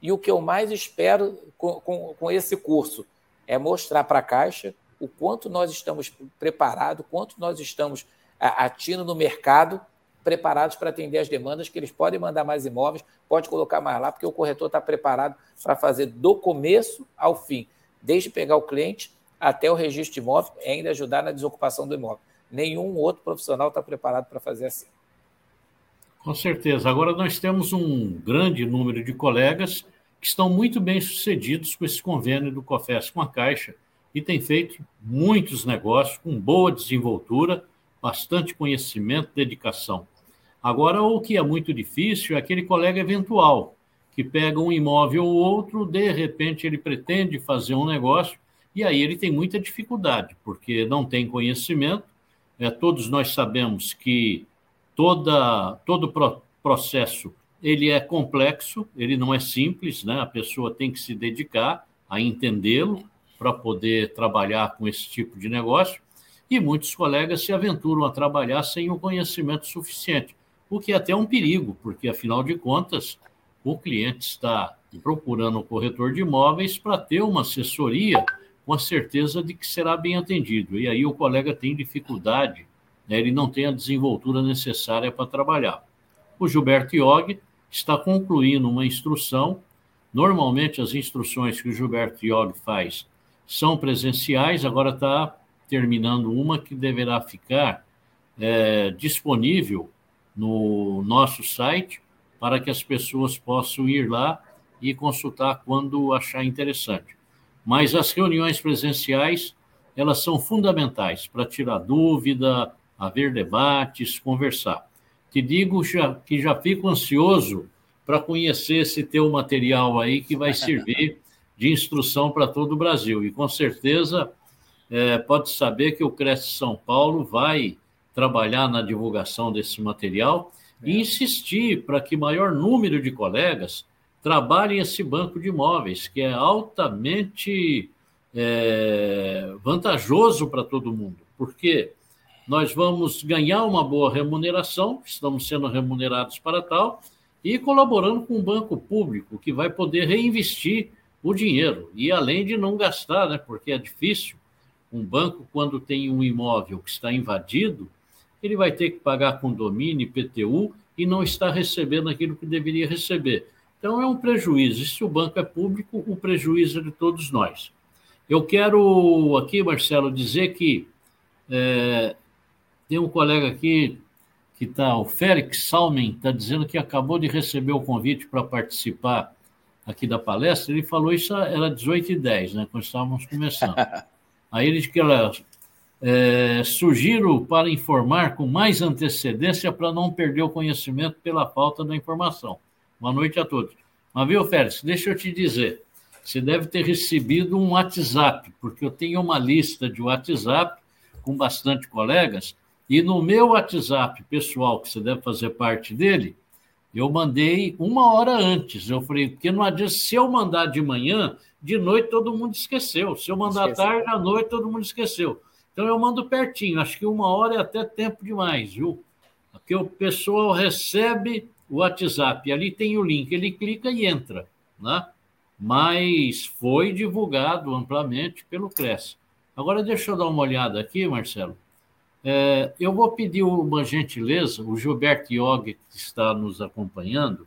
e o que eu mais espero com, com, com esse curso é mostrar para a caixa o quanto nós estamos preparados, quanto nós estamos atindo no mercado preparados para atender as demandas, que eles podem mandar mais imóveis, pode colocar mais lá, porque o corretor está preparado para fazer do começo ao fim, desde pegar o cliente até o registro de imóvel e ainda ajudar na desocupação do imóvel. Nenhum outro profissional está preparado para fazer assim. Com certeza. Agora nós temos um grande número de colegas que estão muito bem sucedidos com esse convênio do COFES com a Caixa e têm feito muitos negócios com boa desenvoltura, bastante conhecimento, dedicação. Agora, o que é muito difícil é aquele colega eventual que pega um imóvel ou outro, de repente ele pretende fazer um negócio e aí ele tem muita dificuldade, porque não tem conhecimento. É, todos nós sabemos que toda, todo processo ele é complexo, ele não é simples, né? A pessoa tem que se dedicar a entendê-lo para poder trabalhar com esse tipo de negócio. E muitos colegas se aventuram a trabalhar sem o conhecimento suficiente, o que é até um perigo, porque afinal de contas o cliente está procurando o corretor de imóveis para ter uma assessoria com a certeza de que será bem atendido. E aí o colega tem dificuldade, né? ele não tem a desenvoltura necessária para trabalhar. O Gilberto Iog está concluindo uma instrução. Normalmente, as instruções que o Gilberto Iog faz são presenciais, agora está terminando uma que deverá ficar é, disponível no nosso site para que as pessoas possam ir lá e consultar quando achar interessante. Mas as reuniões presenciais, elas são fundamentais para tirar dúvida, haver debates, conversar. Te digo já, que já fico ansioso para conhecer esse teu material aí que vai servir de instrução para todo o Brasil. E com certeza é, pode saber que o Cresce São Paulo vai trabalhar na divulgação desse material é. e insistir para que maior número de colegas trabalhem esse banco de imóveis, que é altamente é, vantajoso para todo mundo, porque nós vamos ganhar uma boa remuneração, estamos sendo remunerados para tal, e colaborando com o banco público, que vai poder reinvestir o dinheiro, e além de não gastar, né, porque é difícil, um banco, quando tem um imóvel que está invadido, ele vai ter que pagar condomínio, IPTU, e não está recebendo aquilo que deveria receber. Então, é um prejuízo. E se o banco é público, o prejuízo é de todos nós. Eu quero aqui, Marcelo, dizer que é, tem um colega aqui que está, o Félix Salmen, está dizendo que acabou de receber o convite para participar aqui da palestra. Ele falou isso era 18 e 10, né, quando estávamos começando. Aí ele disse que ela é, sugiro para informar com mais antecedência para não perder o conhecimento pela falta da informação. Boa noite a todos. Mas viu, Félix, deixa eu te dizer, você deve ter recebido um WhatsApp, porque eu tenho uma lista de WhatsApp com bastante colegas e no meu WhatsApp pessoal, que você deve fazer parte dele, eu mandei uma hora antes. Eu falei, porque não adianta, se eu mandar de manhã, de noite todo mundo esqueceu. Se eu mandar esqueceu. tarde, à noite todo mundo esqueceu. Então eu mando pertinho, acho que uma hora é até tempo demais, viu? Porque o pessoal recebe o WhatsApp, ali tem o link, ele clica e entra, né? Mas foi divulgado amplamente pelo Cresce. Agora deixa eu dar uma olhada aqui, Marcelo. É, eu vou pedir uma gentileza, o Gilberto Iog, que está nos acompanhando,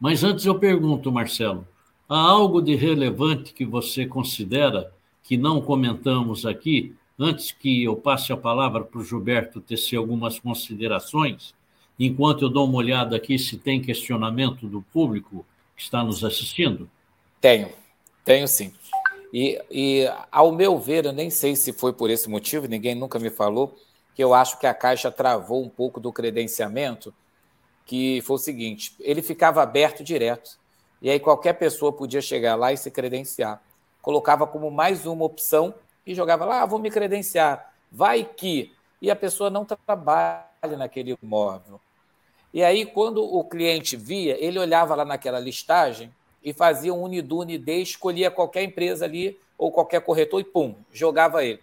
mas antes eu pergunto, Marcelo, há algo de relevante que você considera que não comentamos aqui, antes que eu passe a palavra para o Gilberto tecer algumas considerações, enquanto eu dou uma olhada aqui se tem questionamento do público que está nos assistindo? Tenho, tenho sim. E, e, ao meu ver, eu nem sei se foi por esse motivo, ninguém nunca me falou, que eu acho que a Caixa travou um pouco do credenciamento, que foi o seguinte: ele ficava aberto direto, e aí qualquer pessoa podia chegar lá e se credenciar. Colocava como mais uma opção e jogava lá, ah, vou me credenciar, vai que. E a pessoa não trabalha naquele imóvel. E aí, quando o cliente via, ele olhava lá naquela listagem e fazia um Unidu, Unidê, escolhia qualquer empresa ali ou qualquer corretor e pum, jogava ele.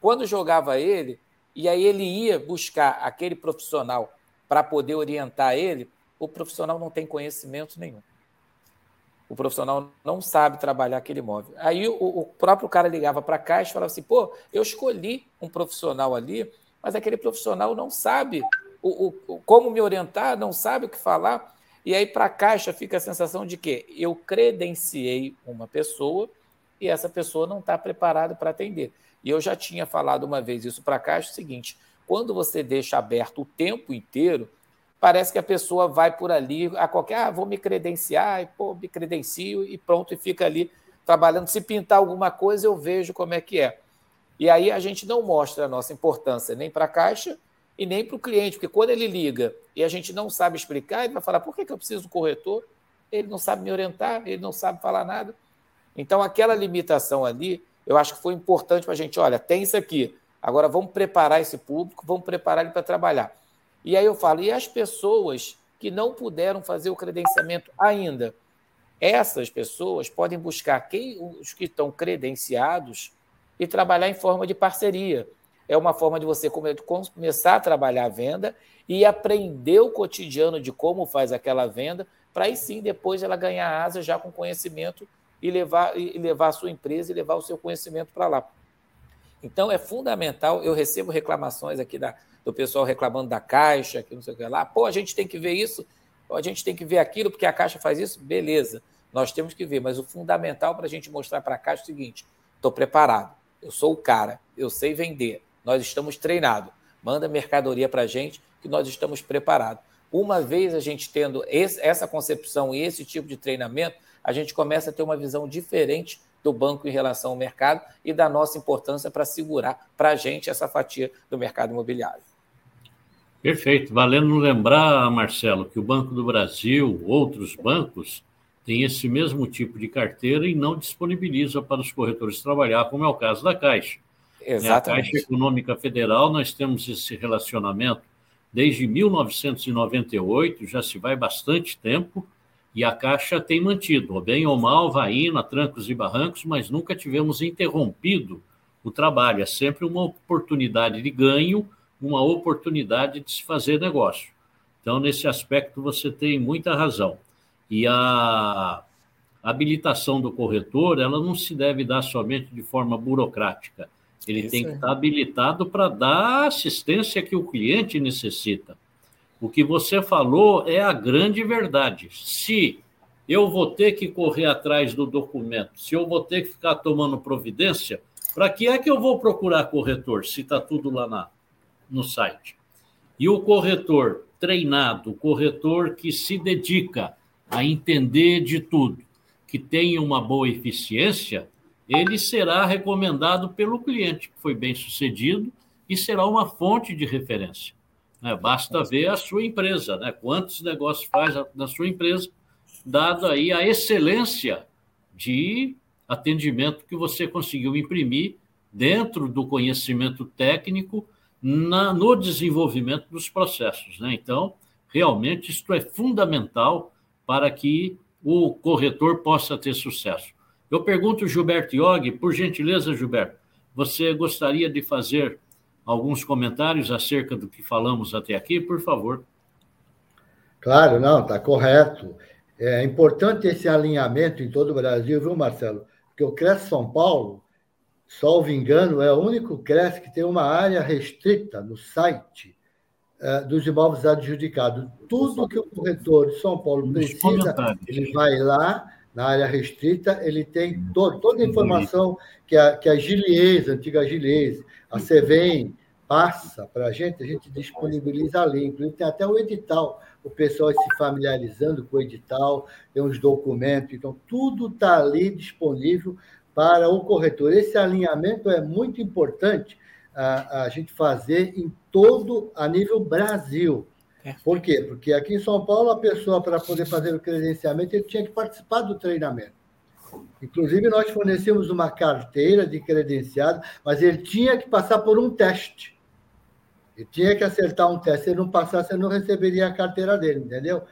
Quando jogava ele, e aí ele ia buscar aquele profissional para poder orientar ele, o profissional não tem conhecimento nenhum. O profissional não sabe trabalhar aquele imóvel. Aí o, o próprio cara ligava para cá e falava assim: pô, eu escolhi um profissional ali, mas aquele profissional não sabe o, o, como me orientar, não sabe o que falar. E aí, para a Caixa, fica a sensação de que eu credenciei uma pessoa e essa pessoa não está preparada para atender. E eu já tinha falado uma vez isso para a Caixa, o seguinte, quando você deixa aberto o tempo inteiro, parece que a pessoa vai por ali a qualquer, ah, vou me credenciar, e pô, me credencio e pronto, e fica ali trabalhando. Se pintar alguma coisa, eu vejo como é que é. E aí a gente não mostra a nossa importância nem para a Caixa e nem para o cliente, porque quando ele liga e a gente não sabe explicar, ele vai falar: por que, que eu preciso do corretor? Ele não sabe me orientar, ele não sabe falar nada. Então, aquela limitação ali, eu acho que foi importante para a gente: olha, tem isso aqui, agora vamos preparar esse público, vamos preparar ele para trabalhar. E aí eu falo: e as pessoas que não puderam fazer o credenciamento ainda? Essas pessoas podem buscar quem, os que estão credenciados e trabalhar em forma de parceria. É uma forma de você começar a trabalhar a venda e aprender o cotidiano de como faz aquela venda, para aí sim depois ela ganhar asa já com conhecimento e levar, e levar a sua empresa e levar o seu conhecimento para lá. Então é fundamental, eu recebo reclamações aqui da, do pessoal reclamando da caixa, que não sei o que lá, pô, a gente tem que ver isso, a gente tem que ver aquilo, porque a caixa faz isso, beleza, nós temos que ver, mas o fundamental para a gente mostrar para a caixa é o seguinte: estou preparado, eu sou o cara, eu sei vender, nós estamos treinados. Manda mercadoria para a gente que nós estamos preparados. Uma vez a gente tendo esse, essa concepção e esse tipo de treinamento, a gente começa a ter uma visão diferente do banco em relação ao mercado e da nossa importância para segurar para a gente essa fatia do mercado imobiliário. Perfeito. Valendo lembrar, Marcelo, que o Banco do Brasil, outros bancos, têm esse mesmo tipo de carteira e não disponibiliza para os corretores trabalhar, como é o caso da Caixa. Exatamente. A Caixa Econômica Federal, nós temos esse relacionamento desde 1998, já se vai bastante tempo, e a Caixa tem mantido, ou bem ou mal, vai indo a trancos e barrancos, mas nunca tivemos interrompido o trabalho. É sempre uma oportunidade de ganho, uma oportunidade de se fazer negócio. Então, nesse aspecto, você tem muita razão. E a habilitação do corretor, ela não se deve dar somente de forma burocrática. Ele Isso tem que estar habilitado para dar a assistência que o cliente necessita. O que você falou é a grande verdade. Se eu vou ter que correr atrás do documento, se eu vou ter que ficar tomando providência, para que é que eu vou procurar corretor se está tudo lá na, no site? E o corretor treinado, o corretor que se dedica a entender de tudo, que tem uma boa eficiência, ele será recomendado pelo cliente, que foi bem sucedido, e será uma fonte de referência. Né? Basta ver a sua empresa, né? quantos negócios faz na sua empresa, dado aí a excelência de atendimento que você conseguiu imprimir dentro do conhecimento técnico na, no desenvolvimento dos processos. Né? Então, realmente, isto é fundamental para que o corretor possa ter sucesso. Eu pergunto, Gilberto Iog, por gentileza, Gilberto, você gostaria de fazer alguns comentários acerca do que falamos até aqui, por favor? Claro, não, está correto. É importante esse alinhamento em todo o Brasil, viu, Marcelo? Porque o CRES São Paulo, salvo engano, é o único CRES que tem uma área restrita no site é, dos imóveis adjudicados. Tudo que o corretor de São Paulo precisa, ele vai lá na área restrita, ele tem to toda a informação que a, que a Gilies, a antiga Gilies, a CVM passa para a gente, a gente disponibiliza ali. Inclusive, tem até o edital, o pessoal se familiarizando com o edital, tem os documentos, então, tudo está ali disponível para o corretor. Esse alinhamento é muito importante a, a gente fazer em todo, a nível Brasil. Por quê? Porque aqui em São Paulo, a pessoa, para poder fazer o credenciamento, ele tinha que participar do treinamento. Inclusive, nós fornecemos uma carteira de credenciado, mas ele tinha que passar por um teste. Ele tinha que acertar um teste. Se ele não passasse, ele não receberia a carteira dele, entendeu?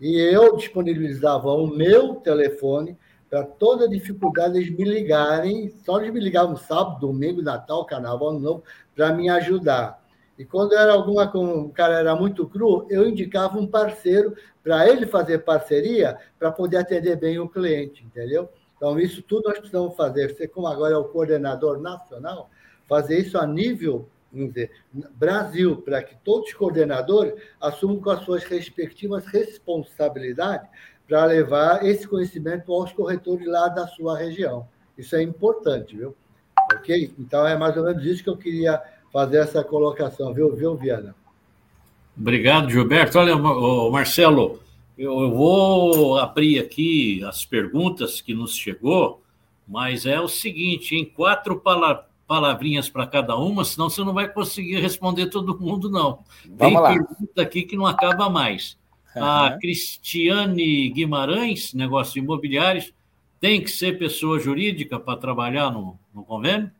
E eu disponibilizava o meu telefone para toda dificuldade eles me ligarem, só eles me ligavam sábado, domingo, Natal, Carnaval, Ano Novo, para me ajudar. E quando era alguma o cara era muito cru, eu indicava um parceiro para ele fazer parceria para poder atender bem o cliente, entendeu? Então, isso tudo nós precisamos fazer. Você, como agora é o coordenador nacional, fazer isso a nível dizer, Brasil, para que todos os coordenadores assumam com as suas respectivas responsabilidades para levar esse conhecimento aos corretores lá da sua região. Isso é importante, viu? Ok? Então, é mais ou menos isso que eu queria fazer essa colocação, viu, viu Viana? Obrigado, Gilberto. Olha, Marcelo, eu vou abrir aqui as perguntas que nos chegou, mas é o seguinte, em quatro palavrinhas para cada uma, senão você não vai conseguir responder todo mundo, não. Vamos Tem lá. pergunta aqui que não acaba mais. Uhum. A Cristiane Guimarães, negócios imobiliários, tem que ser pessoa jurídica para trabalhar no, no convênio?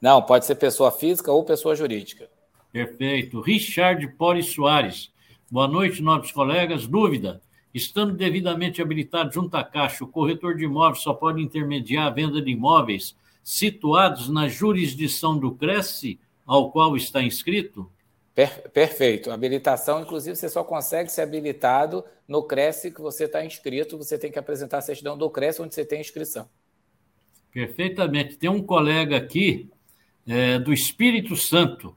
Não, pode ser pessoa física ou pessoa jurídica. Perfeito. Richard Pori Soares. Boa noite, nobres colegas. Dúvida: estando devidamente habilitado junto à Caixa, o corretor de imóveis só pode intermediar a venda de imóveis situados na jurisdição do Cresce, ao qual está inscrito? Per perfeito. Habilitação, inclusive, você só consegue ser habilitado no Cresce que você está inscrito. Você tem que apresentar a certidão do Cresce onde você tem inscrição. Perfeitamente. Tem um colega aqui é, do Espírito Santo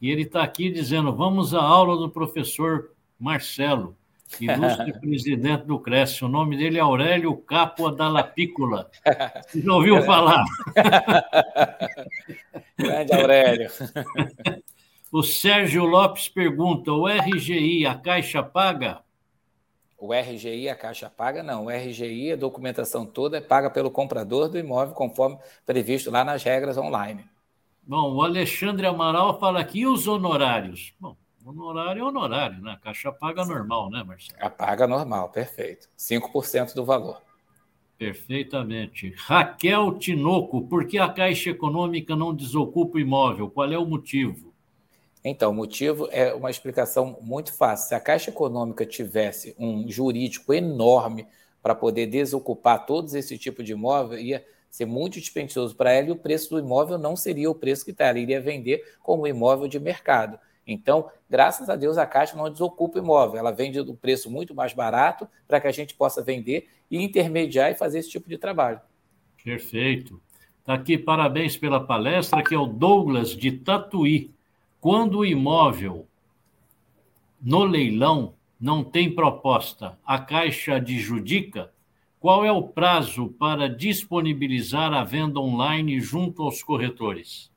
e ele está aqui dizendo: vamos à aula do professor Marcelo, ilustre presidente do Cresce. O nome dele é Aurélio Capua da Lapícola. Você já ouviu falar? Grande Aurélio. O Sérgio Lopes pergunta: o RGI, a Caixa paga? O RGI, a Caixa paga? Não. O RGI, a documentação toda é paga pelo comprador do imóvel, conforme previsto lá nas regras online. Bom, o Alexandre Amaral fala aqui, e os honorários? Bom, honorário é honorário, né? A Caixa paga normal, né, Marcelo? A paga normal, perfeito. 5% do valor. Perfeitamente. Raquel Tinoco, por que a Caixa Econômica não desocupa o imóvel? Qual é o motivo? Então, o motivo é uma explicação muito fácil. Se a Caixa Econômica tivesse um jurídico enorme para poder desocupar todos esse tipo de imóvel, ia ser muito dispendioso para ela e o preço do imóvel não seria o preço que está. Ela iria vender como imóvel de mercado. Então, graças a Deus, a Caixa não desocupa imóvel. Ela vende um preço muito mais barato para que a gente possa vender e intermediar e fazer esse tipo de trabalho. Perfeito. Está aqui, parabéns pela palestra, que é o Douglas de Tatuí. Quando o imóvel no leilão não tem proposta, a Caixa adjudica? Qual é o prazo para disponibilizar a venda online junto aos corretores?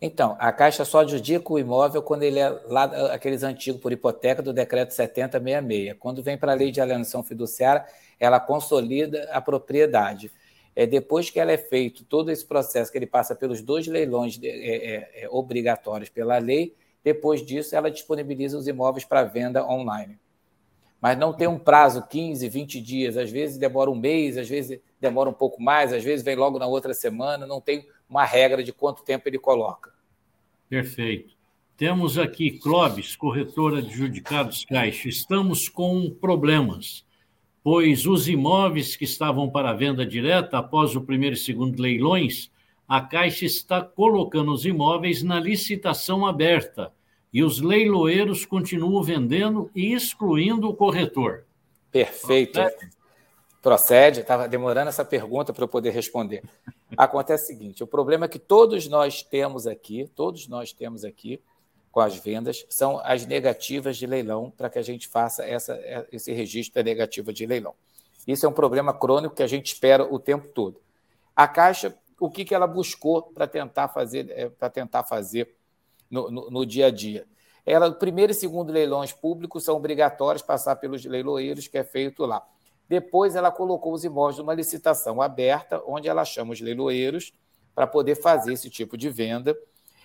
Então, a Caixa só adjudica o imóvel quando ele é lá aqueles antigos por hipoteca do decreto 7066. Quando vem para a lei de alienação fiduciária, ela consolida a propriedade. É, depois que ela é feito todo esse processo, que ele passa pelos dois leilões de, é, é, é, obrigatórios pela lei, depois disso ela disponibiliza os imóveis para venda online. Mas não tem um prazo, 15, 20 dias, às vezes demora um mês, às vezes demora um pouco mais, às vezes vem logo na outra semana, não tem uma regra de quanto tempo ele coloca. Perfeito. Temos aqui Clóvis, corretora de judicados Caixa. Estamos com problemas pois os imóveis que estavam para venda direta após o primeiro e segundo leilões, a Caixa está colocando os imóveis na licitação aberta e os leiloeiros continuam vendendo e excluindo o corretor. Perfeito. Procede, estava demorando essa pergunta para eu poder responder. Acontece o seguinte: o problema é que todos nós temos aqui, todos nós temos aqui, com as vendas são as negativas de leilão para que a gente faça essa, esse registro da negativa de leilão. Isso é um problema crônico que a gente espera o tempo todo. A Caixa, o que, que ela buscou para tentar fazer, é, para tentar fazer no, no, no, dia a dia? Ela, o primeiro e segundo leilões públicos são obrigatórios passar pelos leiloeiros, que é feito lá. Depois ela colocou os imóveis numa licitação aberta, onde ela chama os leiloeiros para poder fazer esse tipo de venda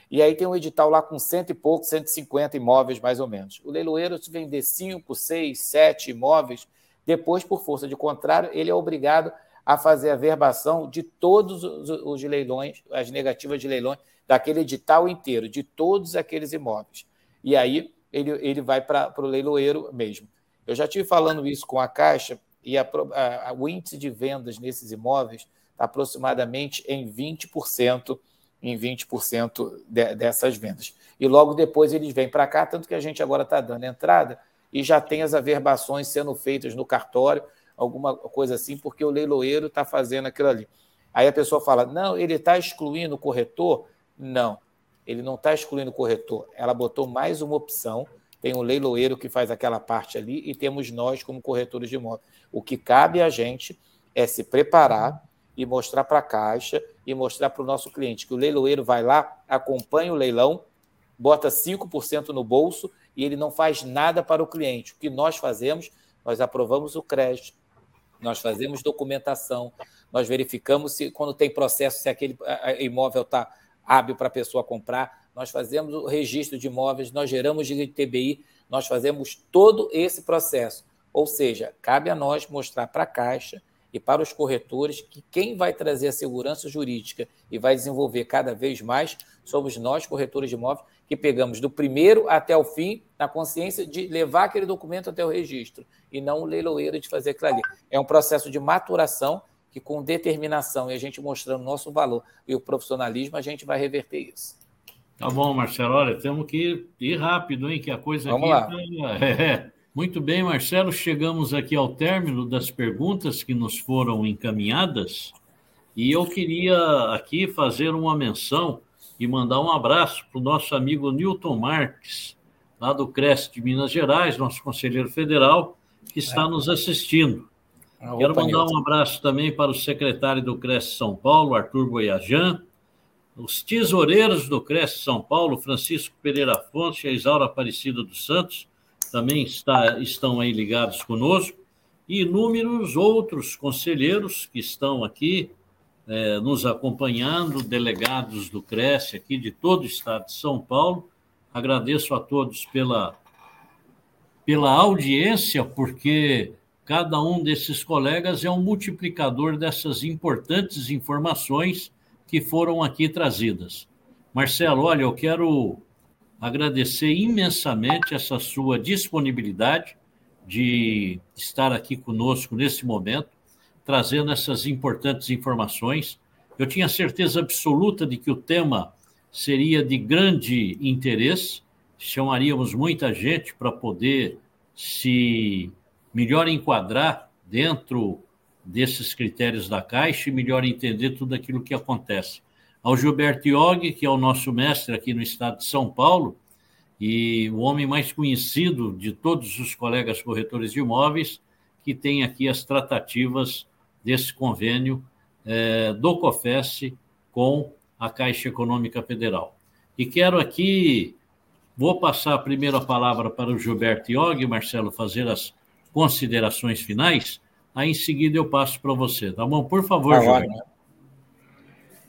e aí tem um edital lá com cento e pouco, 150 imóveis mais ou menos. O leiloeiro, se vender cinco, seis, sete imóveis, depois, por força de contrário, ele é obrigado a fazer a verbação de todos os leilões, as negativas de leilões, daquele edital inteiro, de todos aqueles imóveis. E aí ele, ele vai para o leiloeiro mesmo. Eu já tive falando isso com a Caixa e a, a, o índice de vendas nesses imóveis está aproximadamente em 20% em 20% de, dessas vendas. E logo depois eles vêm para cá, tanto que a gente agora está dando entrada e já tem as averbações sendo feitas no cartório, alguma coisa assim, porque o leiloeiro está fazendo aquilo ali. Aí a pessoa fala: não, ele está excluindo o corretor? Não. ele não está excluindo o corretor, ela botou mais uma opção. Tem o leiloeiro que faz aquela parte ali e temos nós como corretores de imóvel. O que cabe a gente é se preparar e mostrar para a Caixa e mostrar para o nosso cliente que o leiloeiro vai lá, acompanha o leilão, bota 5% no bolso e ele não faz nada para o cliente. O que nós fazemos? Nós aprovamos o crédito, nós fazemos documentação, nós verificamos se quando tem processo, se aquele imóvel está hábil para a pessoa comprar, nós fazemos o registro de imóveis, nós geramos de TBI, nós fazemos todo esse processo. Ou seja, cabe a nós mostrar para a Caixa e para os corretores que quem vai trazer a segurança jurídica e vai desenvolver cada vez mais somos nós, corretores de imóveis, que pegamos do primeiro até o fim na consciência de levar aquele documento até o registro e não o leiloeiro de fazer aquilo ali. É um processo de maturação que, com determinação e a gente mostrando nosso valor e o profissionalismo, a gente vai reverter isso. Tá bom, Marcelo. Olha, temos que ir rápido, hein? Que a coisa Vamos aqui. Lá. Tá... É. Muito bem, Marcelo. Chegamos aqui ao término das perguntas que nos foram encaminhadas. E eu queria aqui fazer uma menção e mandar um abraço para o nosso amigo Newton Marques, lá do CRES de Minas Gerais, nosso conselheiro federal, que está é. nos assistindo. Ah, Quero mandar um abraço também para o secretário do CRES São Paulo, Arthur Boiajan, os tesoureiros do CRES São Paulo, Francisco Pereira Fonte e a Isaura Aparecida dos Santos, também está, estão aí ligados conosco, e inúmeros outros conselheiros que estão aqui é, nos acompanhando, delegados do Cresce aqui de todo o estado de São Paulo. Agradeço a todos pela, pela audiência, porque cada um desses colegas é um multiplicador dessas importantes informações que foram aqui trazidas. Marcelo, olha, eu quero agradecer imensamente essa sua disponibilidade de estar aqui conosco nesse momento trazendo essas importantes informações. Eu tinha certeza absoluta de que o tema seria de grande interesse, chamaríamos muita gente para poder se melhor enquadrar dentro desses critérios da Caixa e melhor entender tudo aquilo que acontece. Ao Gilberto Iog, que é o nosso mestre aqui no estado de São Paulo, e o homem mais conhecido de todos os colegas corretores de imóveis, que tem aqui as tratativas desse convênio é, do COFES com a Caixa Econômica Federal. E quero aqui, vou passar a palavra para o Gilberto Iog, Marcelo, fazer as considerações finais, aí em seguida eu passo para você, tá bom? Por favor, tá Gilberto.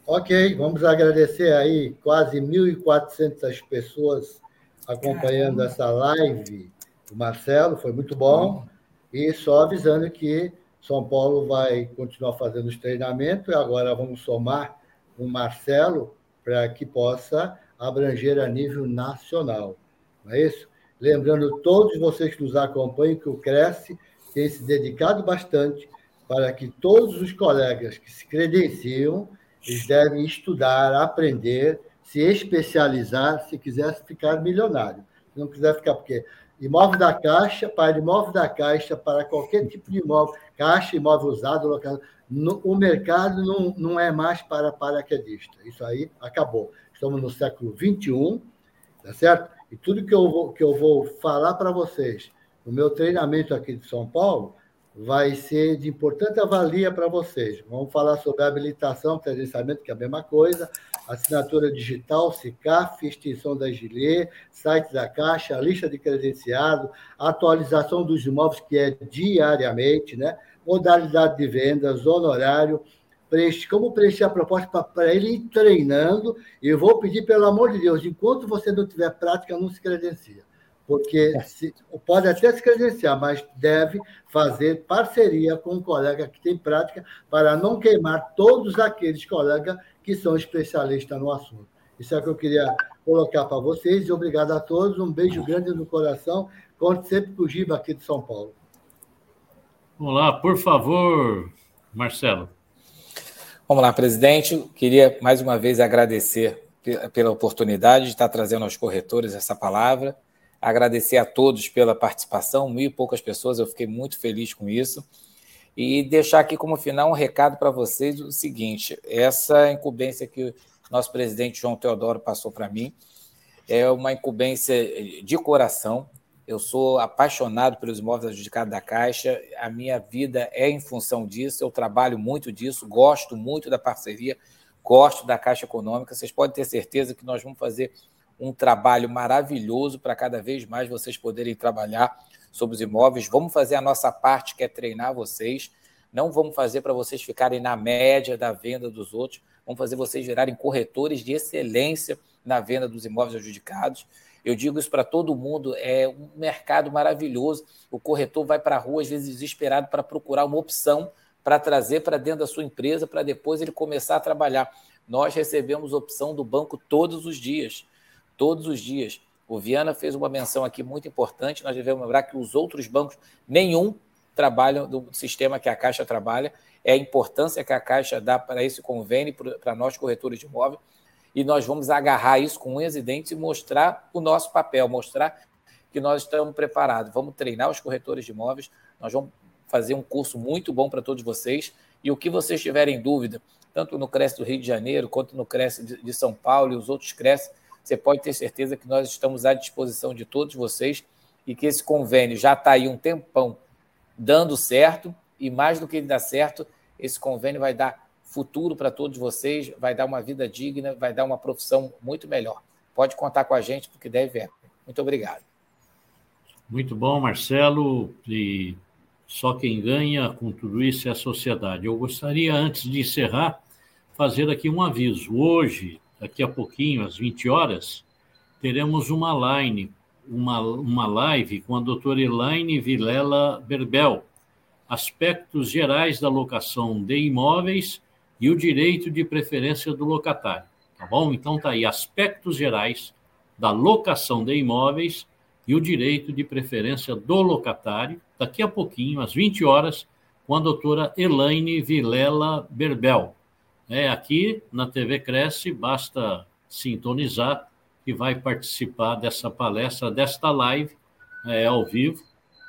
Ok, vamos agradecer aí quase 1.400 pessoas acompanhando essa live do Marcelo, foi muito bom. E só avisando que são Paulo vai continuar fazendo os treinamentos e agora vamos somar o Marcelo para que possa abranger a nível nacional. Não é isso? Lembrando todos vocês que nos acompanham que o Cresce tem se dedicado bastante para que todos os colegas que se credenciam, eles devem estudar, aprender, se especializar, se quiser ficar milionário. Se não quiser ficar, porque imóvel da Caixa, para imóvel da Caixa, para qualquer tipo de imóvel, Caixa, imóvel usado, local, no, o mercado não, não é mais para paraquedista. Isso aí acabou. Estamos no século XXI, tá certo? E tudo que eu vou, que eu vou falar para vocês no meu treinamento aqui de São Paulo vai ser de importante avalia para vocês. Vamos falar sobre habilitação, credenciamento, que é a mesma coisa, assinatura digital, SICAF, extinção da GILE, site da Caixa, lista de credenciado, atualização dos imóveis, que é diariamente, né? modalidade de vendas, honorário, como preencher a proposta para ele ir treinando, e eu vou pedir, pelo amor de Deus, enquanto você não tiver prática, não se credencia porque é. se, pode até se credenciar, mas deve fazer parceria com um colega que tem prática para não queimar todos aqueles colegas que são especialistas no assunto. Isso é o que eu queria colocar para vocês e obrigado a todos. Um beijo grande no coração. Conte sempre com o Giba aqui de São Paulo. Vamos lá, por favor, Marcelo. Vamos lá, presidente. Queria mais uma vez agradecer pela oportunidade de estar trazendo aos corretores essa palavra agradecer a todos pela participação, mil e poucas pessoas, eu fiquei muito feliz com isso. E deixar aqui como final um recado para vocês: o seguinte, essa incumbência que nosso presidente João Teodoro passou para mim. É uma incumbência de coração. Eu sou apaixonado pelos imóveis adjudicados da Caixa. A minha vida é em função disso. Eu trabalho muito disso, gosto muito da parceria, gosto da Caixa Econômica. Vocês podem ter certeza que nós vamos fazer um trabalho maravilhoso para cada vez mais vocês poderem trabalhar sobre os imóveis. Vamos fazer a nossa parte, que é treinar vocês. Não vamos fazer para vocês ficarem na média da venda dos outros. Vamos fazer vocês virarem corretores de excelência na venda dos imóveis adjudicados. Eu digo isso para todo mundo, é um mercado maravilhoso. O corretor vai para a rua, às vezes desesperado, para procurar uma opção para trazer para dentro da sua empresa, para depois ele começar a trabalhar. Nós recebemos opção do banco todos os dias todos os dias. O Viana fez uma menção aqui muito importante. Nós devemos lembrar que os outros bancos, nenhum trabalham do sistema que a Caixa trabalha. É a importância que a Caixa dá para esse convênio, para nós corretores de imóvel. E nós vamos agarrar isso com unhas e dentes e mostrar o nosso papel, mostrar que nós estamos preparados. Vamos treinar os corretores de imóveis, nós vamos fazer um curso muito bom para todos vocês. E o que vocês tiverem dúvida, tanto no Cresce do Rio de Janeiro, quanto no Cresce de São Paulo e os outros Cresce, você pode ter certeza que nós estamos à disposição de todos vocês e que esse convênio já está aí um tempão dando certo e mais do que ele dar certo, esse convênio vai dar futuro para todos vocês, vai dar uma vida digna, vai dar uma profissão muito melhor. Pode contar com a gente porque deve é. Muito obrigado. Muito bom, Marcelo. E só quem ganha com tudo isso é a sociedade. Eu gostaria, antes de encerrar, fazer aqui um aviso. Hoje, daqui a pouquinho, às 20 horas, teremos uma line, uma, uma live com a doutora Elaine Vilela Berbel, aspectos gerais da locação de imóveis e o direito de preferência do locatário. Tá bom? Então tá aí, aspectos gerais da locação de imóveis e o direito de preferência do locatário, daqui a pouquinho, às 20 horas, com a doutora Elaine Vilela Berbel. É, aqui na TV Cresce, basta sintonizar que vai participar dessa palestra, desta live é, ao vivo,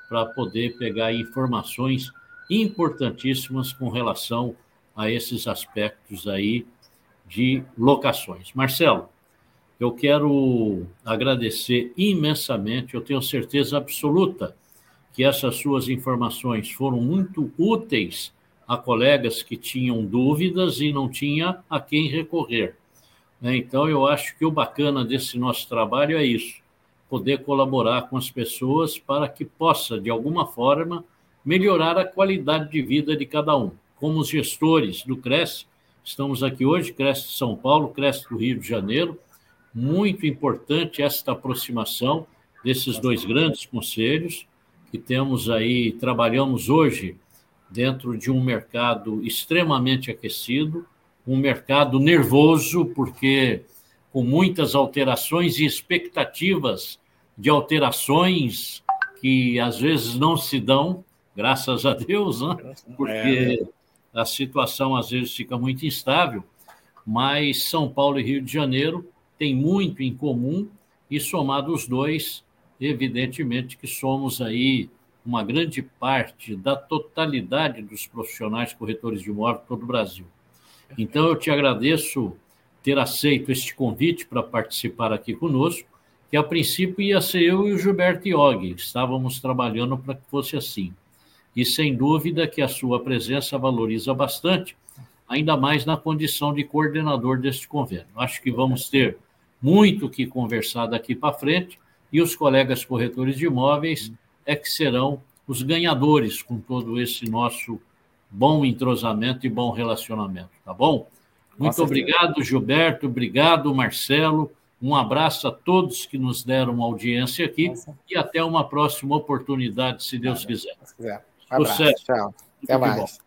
para poder pegar informações importantíssimas com relação a esses aspectos aí de locações. Marcelo, eu quero agradecer imensamente, eu tenho certeza absoluta que essas suas informações foram muito úteis a colegas que tinham dúvidas e não tinha a quem recorrer. Né? Então, eu acho que o bacana desse nosso trabalho é isso, poder colaborar com as pessoas para que possa, de alguma forma, melhorar a qualidade de vida de cada um. Como os gestores do Cresce, estamos aqui hoje, Cresce de São Paulo, Cresce do Rio de Janeiro, muito importante esta aproximação desses dois grandes conselhos que temos aí, trabalhamos hoje dentro de um mercado extremamente aquecido, um mercado nervoso, porque com muitas alterações e expectativas de alterações que às vezes não se dão, graças a Deus, né? porque a situação às vezes fica muito instável, mas São Paulo e Rio de Janeiro têm muito em comum e somado os dois, evidentemente que somos aí uma grande parte da totalidade dos profissionais corretores de imóvel todo o Brasil. Então, eu te agradeço ter aceito este convite para participar aqui conosco, que a princípio ia ser eu e o Gilberto Iog, estávamos trabalhando para que fosse assim. E sem dúvida que a sua presença valoriza bastante, ainda mais na condição de coordenador deste convênio. Acho que vamos ter muito que conversar daqui para frente e os colegas corretores de imóveis é que serão os ganhadores com todo esse nosso bom entrosamento e bom relacionamento, tá bom? Muito obrigado, Gilberto, obrigado, Marcelo. Um abraço a todos que nos deram audiência aqui Nossa. e até uma próxima oportunidade, se Deus quiser. Se quiser. Um Sucesso. Tchau. Até mais.